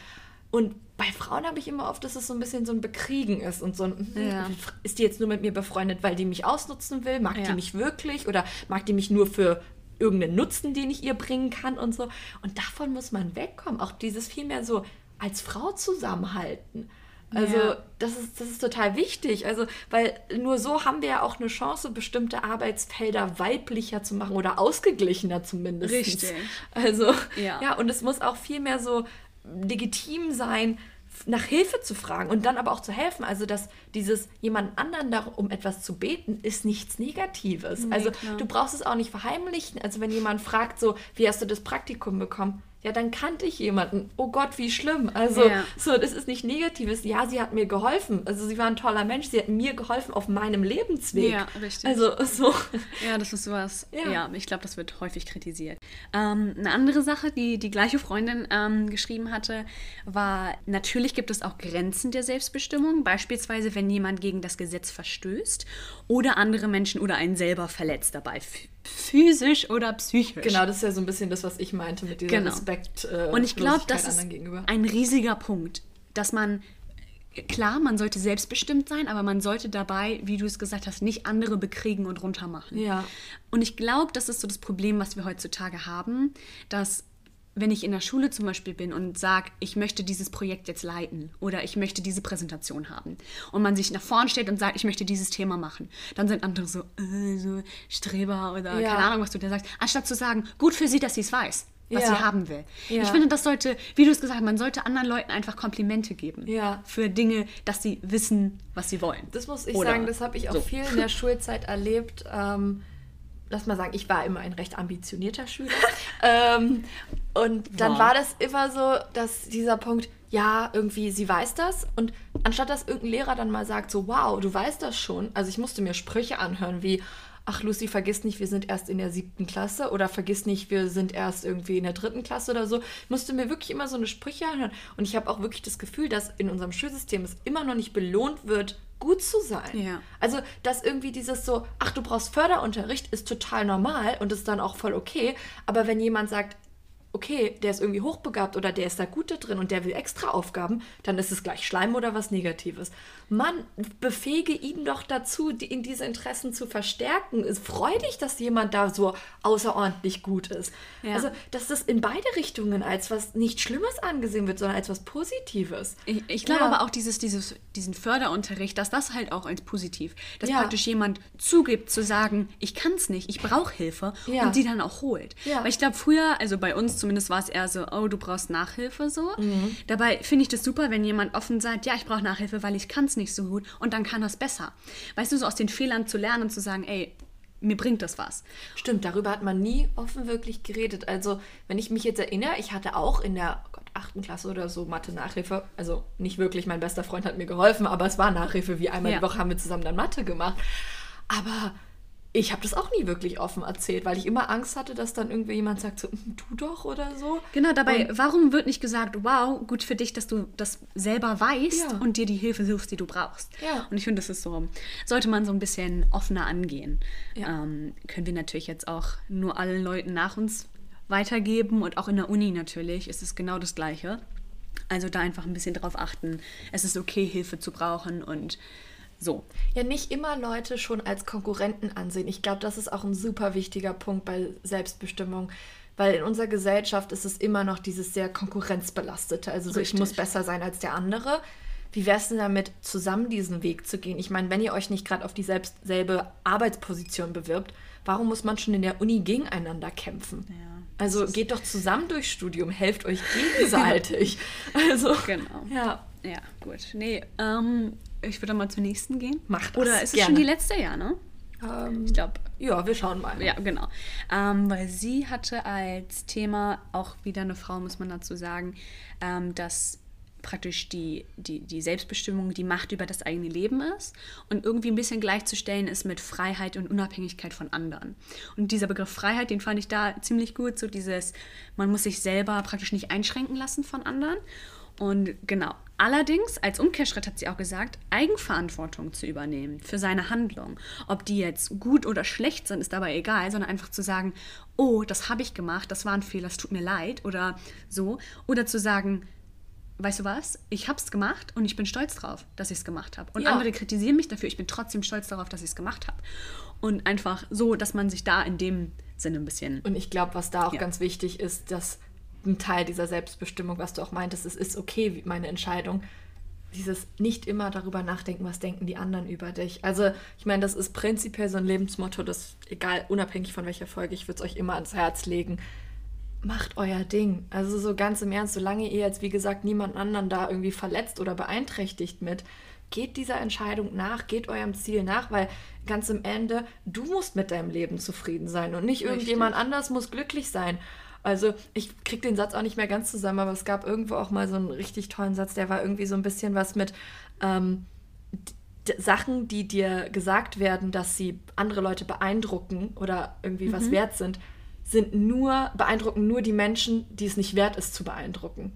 Und bei Frauen habe ich immer oft, dass es so ein bisschen so ein Bekriegen ist und so ein, hm, ja. ist die jetzt nur mit mir befreundet, weil die mich ausnutzen will? Mag ja. die mich wirklich? Oder mag die mich nur für irgendeinen Nutzen, den ich ihr bringen kann und so. Und davon muss man wegkommen. Auch dieses vielmehr so als Frau zusammenhalten. Also ja. das, ist, das ist total wichtig. Also, weil nur so haben wir ja auch eine Chance, bestimmte Arbeitsfelder weiblicher zu machen oder ausgeglichener zumindest. Richtig. Also, ja. ja, und es muss auch viel mehr so legitim sein, nach Hilfe zu fragen und dann aber auch zu helfen. Also, dass dieses jemand anderen darum um etwas zu beten, ist nichts Negatives. Nee, also, klar. du brauchst es auch nicht verheimlichen. Also, wenn jemand fragt, so, wie hast du das Praktikum bekommen? Ja, dann kannte ich jemanden. Oh Gott, wie schlimm. Also, ja. so, das ist nicht Negatives. Ja, sie hat mir geholfen. Also, sie war ein toller Mensch. Sie hat mir geholfen auf meinem Lebensweg. Ja, richtig. Also, so. Ja, das ist sowas. Ja, ja ich glaube, das wird häufig kritisiert. Ähm, eine andere Sache, die die gleiche Freundin ähm, geschrieben hatte, war: Natürlich gibt es auch Grenzen der Selbstbestimmung. Beispielsweise, wenn jemand gegen das Gesetz verstößt oder andere Menschen oder einen selber verletzt dabei physisch oder psychisch. Genau, das ist ja so ein bisschen das, was ich meinte mit dieser genau. Respekt. Äh, und ich glaube, das ist ein riesiger Punkt, dass man klar, man sollte selbstbestimmt sein, aber man sollte dabei, wie du es gesagt hast, nicht andere bekriegen und runtermachen. Ja. Und ich glaube, das ist so das Problem, was wir heutzutage haben, dass wenn ich in der Schule zum Beispiel bin und sage, ich möchte dieses Projekt jetzt leiten oder ich möchte diese Präsentation haben und man sich nach vorn stellt und sagt, ich möchte dieses Thema machen, dann sind andere so, äh, so Streber oder ja. keine Ahnung, was du da sagst, anstatt zu sagen, gut für sie, dass sie es weiß. was Ja. sie haben will. Ja. Ich finde, das sollte, wie du es gesagt hast, man sollte anderen Leuten einfach Komplimente geben. Ja. Für Dinge, dass sie wissen, was sie wollen. Das muss ich Oder sagen, das habe ich auch so. viel in der Schulzeit erlebt. Ähm, lass mal sagen, ich war immer ein recht ambitionierter Schüler. ähm, und dann Wow. war das immer so, dass dieser Punkt, ja, irgendwie, sie weiß das. Und anstatt dass irgendein Lehrer dann mal sagt, so, wow, du weißt das schon. Also ich musste mir Sprüche anhören wie, ach Lucy, vergiss nicht, wir sind erst in der siebten Klasse oder vergiss nicht, wir sind erst irgendwie in der dritten Klasse oder so. Ich musste mir wirklich immer so eine Sprüche anhören. Und ich habe auch wirklich das Gefühl, dass in unserem Schulsystem es immer noch nicht belohnt wird, gut zu sein. Ja. Also, dass irgendwie dieses so, ach, du brauchst Förderunterricht, ist total normal und ist dann auch voll okay. Aber wenn jemand sagt, okay, der ist irgendwie hochbegabt oder der ist da gut da drin und der will extra Aufgaben, dann ist es gleich Schleim oder was Negatives. Mann, befähige ihn doch dazu, die, in diese Interessen zu verstärken. Es freu dich, dass jemand da so außerordentlich gut ist. Ja. Also, dass das in beide Richtungen als was nicht Schlimmes angesehen wird, sondern als was Positives. Ich, ich glaube Ja. aber auch dieses, dieses, diesen Förderunterricht, dass das halt auch als positiv, dass Ja. praktisch jemand zugibt zu sagen, ich kann es nicht, ich brauche Hilfe und die dann auch holt. Weil ich glaube früher, also bei uns zumindest war es eher so, oh, du brauchst Nachhilfe so. Mhm. Dabei finde ich das super, wenn jemand offen sagt, ja, ich brauche Nachhilfe, weil ich kann es nicht so gut und dann kann das besser. Weißt du, so aus den Fehlern zu lernen und zu sagen, ey, mir bringt das was. Stimmt, darüber hat man nie offen wirklich geredet. Also, wenn ich mich jetzt erinnere, ich hatte auch in der oh Gott, achten Klasse oder so Mathe-Nachhilfe. Also nicht wirklich, mein bester Freund hat mir geholfen, aber es war Nachhilfe, wie einmal Ja. die Woche haben wir zusammen dann Mathe gemacht. Aber ich habe das auch nie wirklich offen erzählt, weil ich immer Angst hatte, dass dann irgendwie jemand sagt, so, "Hm, du doch oder so. Genau, dabei, warum wird nicht gesagt, wow, gut für dich, dass du das selber weißt Ja. und dir die Hilfe suchst, die du brauchst. Ja. Und ich finde, das ist so, sollte man so ein bisschen offener angehen. Ja. Ähm, können wir natürlich jetzt auch nur allen Leuten nach uns weitergeben und auch in der Uni natürlich ist es genau das Gleiche. Also da einfach ein bisschen drauf achten, es ist okay, Hilfe zu brauchen und so. Ja, nicht immer Leute schon als Konkurrenten ansehen. Ich glaube, das ist auch ein super wichtiger Punkt bei Selbstbestimmung. Weil in unserer Gesellschaft ist es immer noch dieses sehr konkurrenzbelastete. Also so, ich muss besser sein als der andere. Wie wäre es denn damit, zusammen diesen Weg zu gehen? Ich meine, wenn ihr euch nicht gerade auf die selbst, selbe Arbeitsposition bewirbt, warum muss man schon in der Uni gegeneinander kämpfen? Ja, also geht doch zusammen durchs Studium, helft euch gegenseitig. also, Genau. ja. Ja, gut. Nee, ähm, ich würde mal zur nächsten gehen. Mach das, Oder ist es schon die letzte, ja, ne? Ähm, Ich glaube, ja, wir schauen mal. Ja, genau. Ähm, weil sie hatte als Thema, auch wieder eine Frau, muss man dazu sagen, ähm, dass praktisch die, die, die Selbstbestimmung die Macht über das eigene Leben ist und irgendwie ein bisschen gleichzustellen ist mit Freiheit und Unabhängigkeit von anderen. Und dieser Begriff Freiheit, den fand ich da ziemlich gut, so dieses, man muss sich selber praktisch nicht einschränken lassen von anderen. Und genau. Allerdings, als Umkehrschritt hat sie auch gesagt, Eigenverantwortung zu übernehmen für seine Handlung. Ob die jetzt gut oder schlecht sind, ist dabei egal, sondern einfach zu sagen, oh, das habe ich gemacht, das war ein Fehler, es tut mir leid oder so. Oder zu sagen, weißt du was, ich habe es gemacht und ich bin stolz drauf, dass ich es gemacht habe. Und Ja. andere kritisieren mich dafür, ich bin trotzdem stolz darauf, dass ich es gemacht habe. Und einfach so, dass man sich da in dem Sinne ein bisschen... Und ich glaube, was da auch Ja. ganz wichtig ist, dass ein Teil dieser Selbstbestimmung, was du auch meintest, es ist okay, wie meine Entscheidung, dieses nicht immer darüber nachdenken, was denken die anderen über dich. Also, ich meine, das ist prinzipiell so ein Lebensmotto, das, egal, unabhängig von welcher Folge, ich würde es euch immer ans Herz legen. Macht euer Ding. Also so ganz im Ernst, solange ihr jetzt, wie gesagt, niemand anderen da irgendwie verletzt oder beeinträchtigt mit, geht dieser Entscheidung nach, geht eurem Ziel nach, weil ganz im Ende, du musst mit deinem Leben zufrieden sein und nicht Richtig. irgendjemand anders muss glücklich sein. Also ich krieg den Satz auch nicht mehr ganz zusammen, aber es gab irgendwo auch mal so einen richtig tollen Satz, der war irgendwie so ein bisschen was mit ähm, Sachen, die dir gesagt werden, dass sie andere Leute beeindrucken oder irgendwie was wert sind, sind nur, beeindrucken nur die Menschen, die es nicht wert ist zu beeindrucken.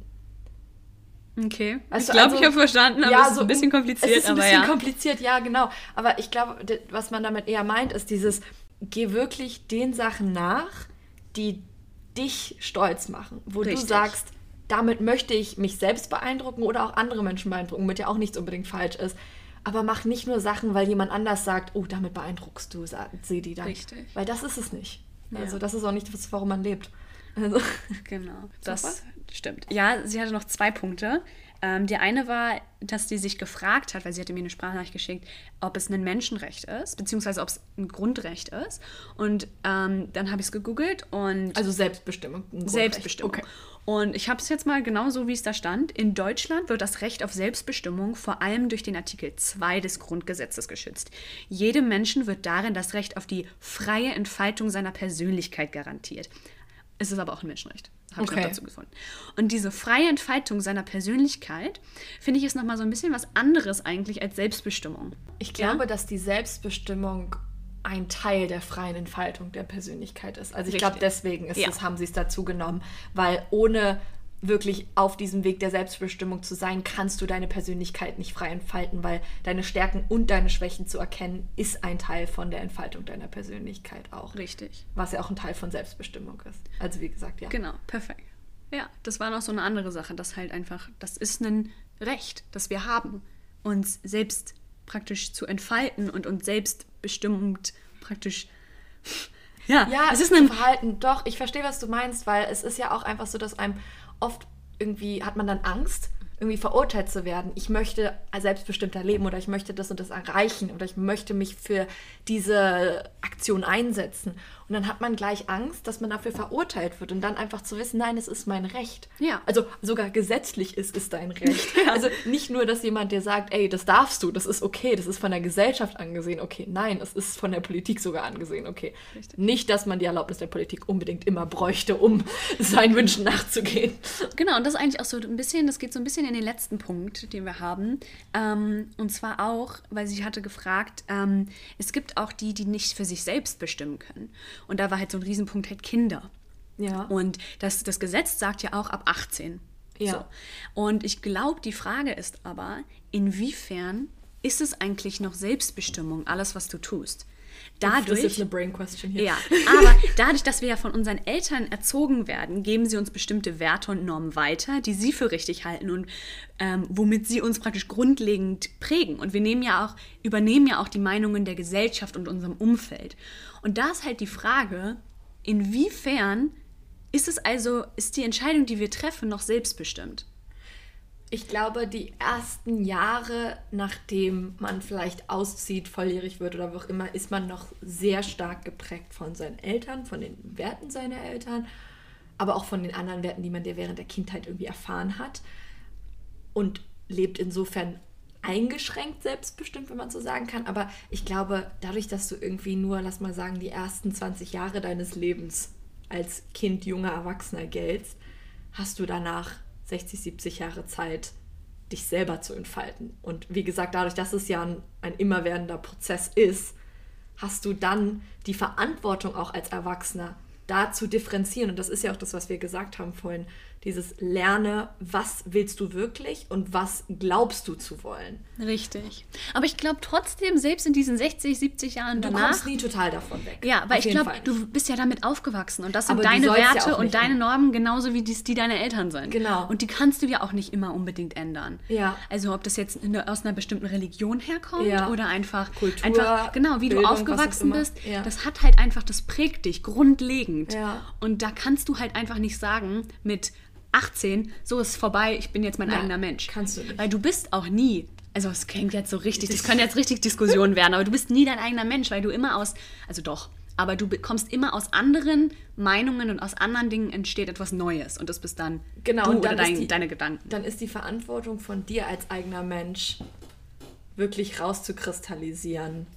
Okay, Weißt ich glaube, also- ich habe verstanden, aber es ist ein bisschen kompliziert. Es ist ein bisschen ja. kompliziert, ja, genau. Aber ich glaube, was man damit eher meint, ist dieses, geh wirklich den Sachen nach, die dich stolz machen. Wo du Richtig. sagst, damit möchte ich mich selbst beeindrucken oder auch andere Menschen beeindrucken, mit der auch nichts unbedingt falsch ist. Aber mach nicht nur Sachen, weil jemand anders sagt, oh, damit beeindruckst du sie die dann. Richtig. Weil das ist es nicht. Ja. Also das ist auch nicht das, warum man lebt. Also, Genau, das stimmt. Ja, sie hatte noch zwei Punkte. Ähm, der eine war, dass die sich gefragt hat, weil sie hatte mir eine Sprachnachricht geschickt, ob es ein Menschenrecht ist, beziehungsweise ob es ein Grundrecht ist. Und ähm, dann habe ich es gegoogelt und. Also Selbstbestimmung. Selbstbestimmung. Okay. Und ich habe es jetzt mal genauso, wie es da stand. In Deutschland wird das Recht auf Selbstbestimmung vor allem durch den Artikel 2 des Grundgesetzes geschützt. Jedem Menschen wird darin das Recht auf die freie Entfaltung seiner Persönlichkeit garantiert. Es ist aber auch ein Menschenrecht habe okay. ich noch dazu gefunden. Und diese freie Entfaltung seiner Persönlichkeit, finde ich, ist nochmal so ein bisschen was anderes eigentlich als Selbstbestimmung. Ich glaube, ja? dass die Selbstbestimmung ein Teil der freien Entfaltung der Persönlichkeit ist. Also ich glaube, deswegen ist ja. es, haben sie es dazu genommen, weil ohne wirklich auf diesem Weg der Selbstbestimmung zu sein, kannst du deine Persönlichkeit nicht frei entfalten, weil deine Stärken und deine Schwächen zu erkennen, ist ein Teil von der Entfaltung deiner Persönlichkeit auch. Richtig. Was ja auch ein Teil von Selbstbestimmung ist. Also wie gesagt, ja. Genau, perfekt. Ja, das war noch so eine andere Sache, das halt einfach, das ist ein Recht, das wir haben, uns selbst praktisch zu entfalten und uns selbstbestimmt praktisch ja, ja, es ist ein Verhalten. Doch, ich verstehe, was du meinst, weil es ist ja auch einfach so, dass einem oft irgendwie hat man dann Angst, irgendwie verurteilt zu werden. Ich möchte selbstbestimmter leben oder ich möchte das und das erreichen oder ich möchte mich für diese Aktion einsetzen. Und dann hat man gleich Angst, dass man dafür verurteilt wird und dann einfach zu wissen, nein, es ist mein Recht. Ja. Also sogar gesetzlich ist es dein Recht. ja. Also nicht nur, dass jemand dir sagt, ey, das darfst du, das ist okay, das ist von der Gesellschaft angesehen, okay. Nein, es ist von der Politik sogar angesehen, okay. Richtig. Nicht, dass man die Erlaubnis der Politik unbedingt immer bräuchte, um seinen Wünschen nachzugehen. Genau, und das ist eigentlich auch so ein bisschen, das geht so ein bisschen in den letzten Punkt, den wir haben. Ähm, und zwar auch, weil sie hatte gefragt, ähm, es gibt auch die, die nicht für sich selbst bestimmen können. Und da war halt so ein Riesenpunkt halt Kinder. Ja. Und das, das Gesetz sagt ja auch ab 18. Ja. So. Und ich glaube, die Frage ist aber, inwiefern ist es eigentlich noch Selbstbestimmung, alles, was du tust? Dadurch, das ist eine Brain Question hier. Ja, aber dadurch, dass wir ja von unseren Eltern erzogen werden, geben sie uns bestimmte Werte und Normen weiter, die sie für richtig halten und ähm, womit sie uns praktisch grundlegend prägen. Und wir nehmen ja auch, übernehmen ja auch die Meinungen der Gesellschaft und unserem Umfeld. Und da ist halt die Frage, inwiefern ist es also, ist die Entscheidung, die wir treffen, noch selbstbestimmt? Ich glaube, die ersten Jahre, nachdem man vielleicht auszieht, volljährig wird oder wo auch immer, ist man noch sehr stark geprägt von seinen Eltern, von den Werten seiner Eltern, aber auch von den anderen Werten, die man dir während der Kindheit irgendwie erfahren hat. Und lebt insofern eingeschränkt selbstbestimmt, wenn man so sagen kann. Aber ich glaube, dadurch, dass du irgendwie nur, lass mal sagen, die ersten 20 Jahre deines Lebens als Kind, junger Erwachsener geltst, hast du danach 60, 70 Jahre Zeit, dich selber zu entfalten. Und wie gesagt, dadurch, dass es ja ein, ein immerwährender Prozess ist, hast du dann die Verantwortung auch als Erwachsener, da zu differenzieren. Und das ist ja auch das, was wir gesagt haben vorhin. Dieses Lerne, was willst du wirklich und was glaubst du zu wollen. Richtig. Aber ich glaube trotzdem, selbst in diesen 60, 70 Jahren danach... Du kommst nie total davon weg. Ja, weil ich glaube, du bist ja damit aufgewachsen. Und das sind Aber deine Werte ja und deine Normen, genauso wie dies, die deine Eltern sind. Genau. Und die kannst du ja auch nicht immer unbedingt ändern. Ja. Also ob das jetzt eine, aus einer bestimmten Religion herkommt ja. oder einfach... Kultur, einfach, Genau, wie Bildung, du aufgewachsen bist. Ja. Das hat halt einfach, das prägt dich grundlegend. Ja. Und da kannst du halt einfach nicht sagen, mit 18, so ist es vorbei, ich bin jetzt mein ja, eigener Mensch. Kannst du nicht. Weil du bist auch nie, also es klingt jetzt so richtig, das können jetzt richtig Diskussionen werden, aber du bist nie dein eigener Mensch, weil du immer aus, also doch, aber du kommst immer aus anderen Meinungen und aus anderen Dingen entsteht etwas Neues und das bist dann genau, du und dann oder dein, die, deine Gedanken. Dann ist die Verantwortung von dir als eigener Mensch wirklich rauszukristallisieren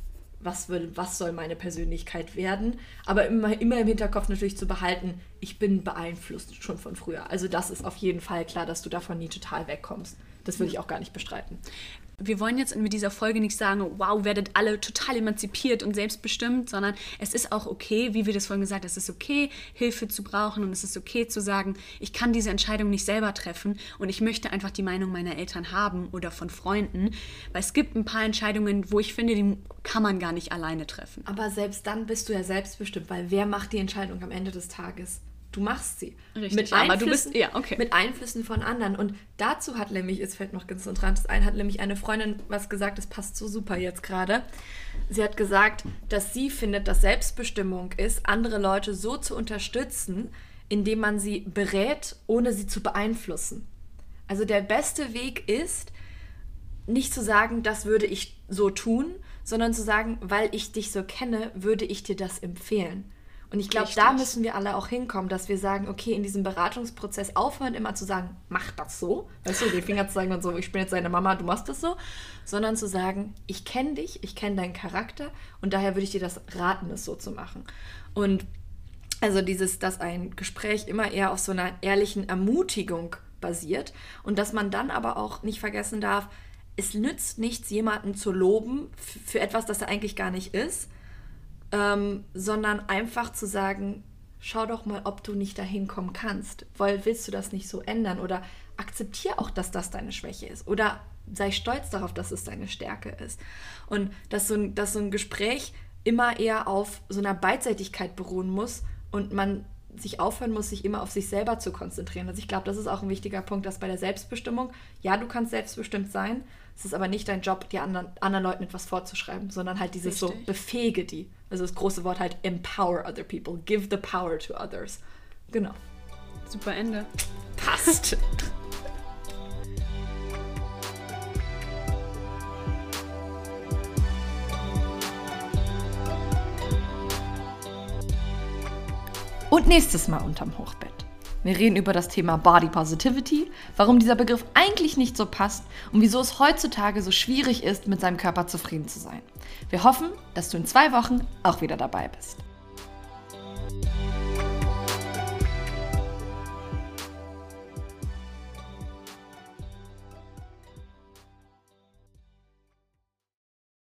was, will, was soll meine Persönlichkeit werden. Aber immer, immer im Hinterkopf natürlich zu behalten, ich bin beeinflusst schon von früher. Also das ist auf jeden Fall klar, dass du davon nie total wegkommst. Das würde ich auch gar nicht bestreiten wir wollen jetzt mit dieser Folge nicht sagen, wow, werdet alle total emanzipiert und selbstbestimmt, sondern es ist auch okay, wie wir das vorhin gesagt haben, es ist okay, Hilfe zu brauchen und es ist okay zu sagen, ich kann diese Entscheidung nicht selber treffen und ich möchte einfach die Meinung meiner Eltern haben oder von Freunden, weil es gibt ein paar Entscheidungen, wo ich finde, die kann man gar nicht alleine treffen. Aber selbst dann bist du ja selbstbestimmt, weil wer macht die Entscheidung am Ende des Tages? Du machst sie. Richtig, mit aber du bist, ja, okay. Mit Einflüssen von anderen. Und dazu hat nämlich, es fällt noch ganz interessant ein, hat nämlich eine Freundin was gesagt, das passt so super jetzt gerade. Sie hat gesagt, dass sie findet, dass Selbstbestimmung ist, andere Leute so zu unterstützen, indem man sie berät, ohne sie zu beeinflussen. Also der beste Weg ist, nicht zu sagen, das würde ich so tun, sondern zu sagen, weil ich dich so kenne, würde ich dir das empfehlen. Und ich glaube, da müssen wir alle auch hinkommen, dass wir sagen, okay, in diesem Beratungsprozess aufhören, immer zu sagen, mach das so, weißt du, den Finger zu zeigen und so, ich bin jetzt deine Mama, du machst das so, sondern zu sagen, ich kenne dich, ich kenne deinen Charakter und daher würde ich dir das raten, es so zu machen. Und also dieses, dass ein Gespräch immer eher auf so einer ehrlichen Ermutigung basiert und dass man dann aber auch nicht vergessen darf, es nützt nichts, jemanden zu loben für etwas, das er eigentlich gar nicht ist, ähm, sondern einfach zu sagen, schau doch mal, ob du nicht dahin kommen kannst, weil willst du das nicht so ändern oder akzeptier auch, dass das deine Schwäche ist oder sei stolz darauf, dass es deine Stärke ist. Und dass so ein, dass so ein Gespräch immer eher auf so einer Beidseitigkeit beruhen muss und man sich aufhören muss, sich immer auf sich selber zu konzentrieren. Also ich glaube, das ist auch ein wichtiger Punkt, dass bei der Selbstbestimmung, ja, du kannst selbstbestimmt sein, es ist aber nicht dein Job, die anderen, anderen Leuten etwas vorzuschreiben, sondern halt dieses Richtig. so, befähige die. Also das große Wort halt, empower other people, give the power to others. Genau. Super Ende. Passt. Und nächstes Mal unterm Hochbett. Wir reden über das Thema Body Positivity, warum dieser Begriff eigentlich nicht so passt und wieso es heutzutage so schwierig ist, mit seinem Körper zufrieden zu sein. Wir hoffen, dass du in zwei Wochen auch wieder dabei bist.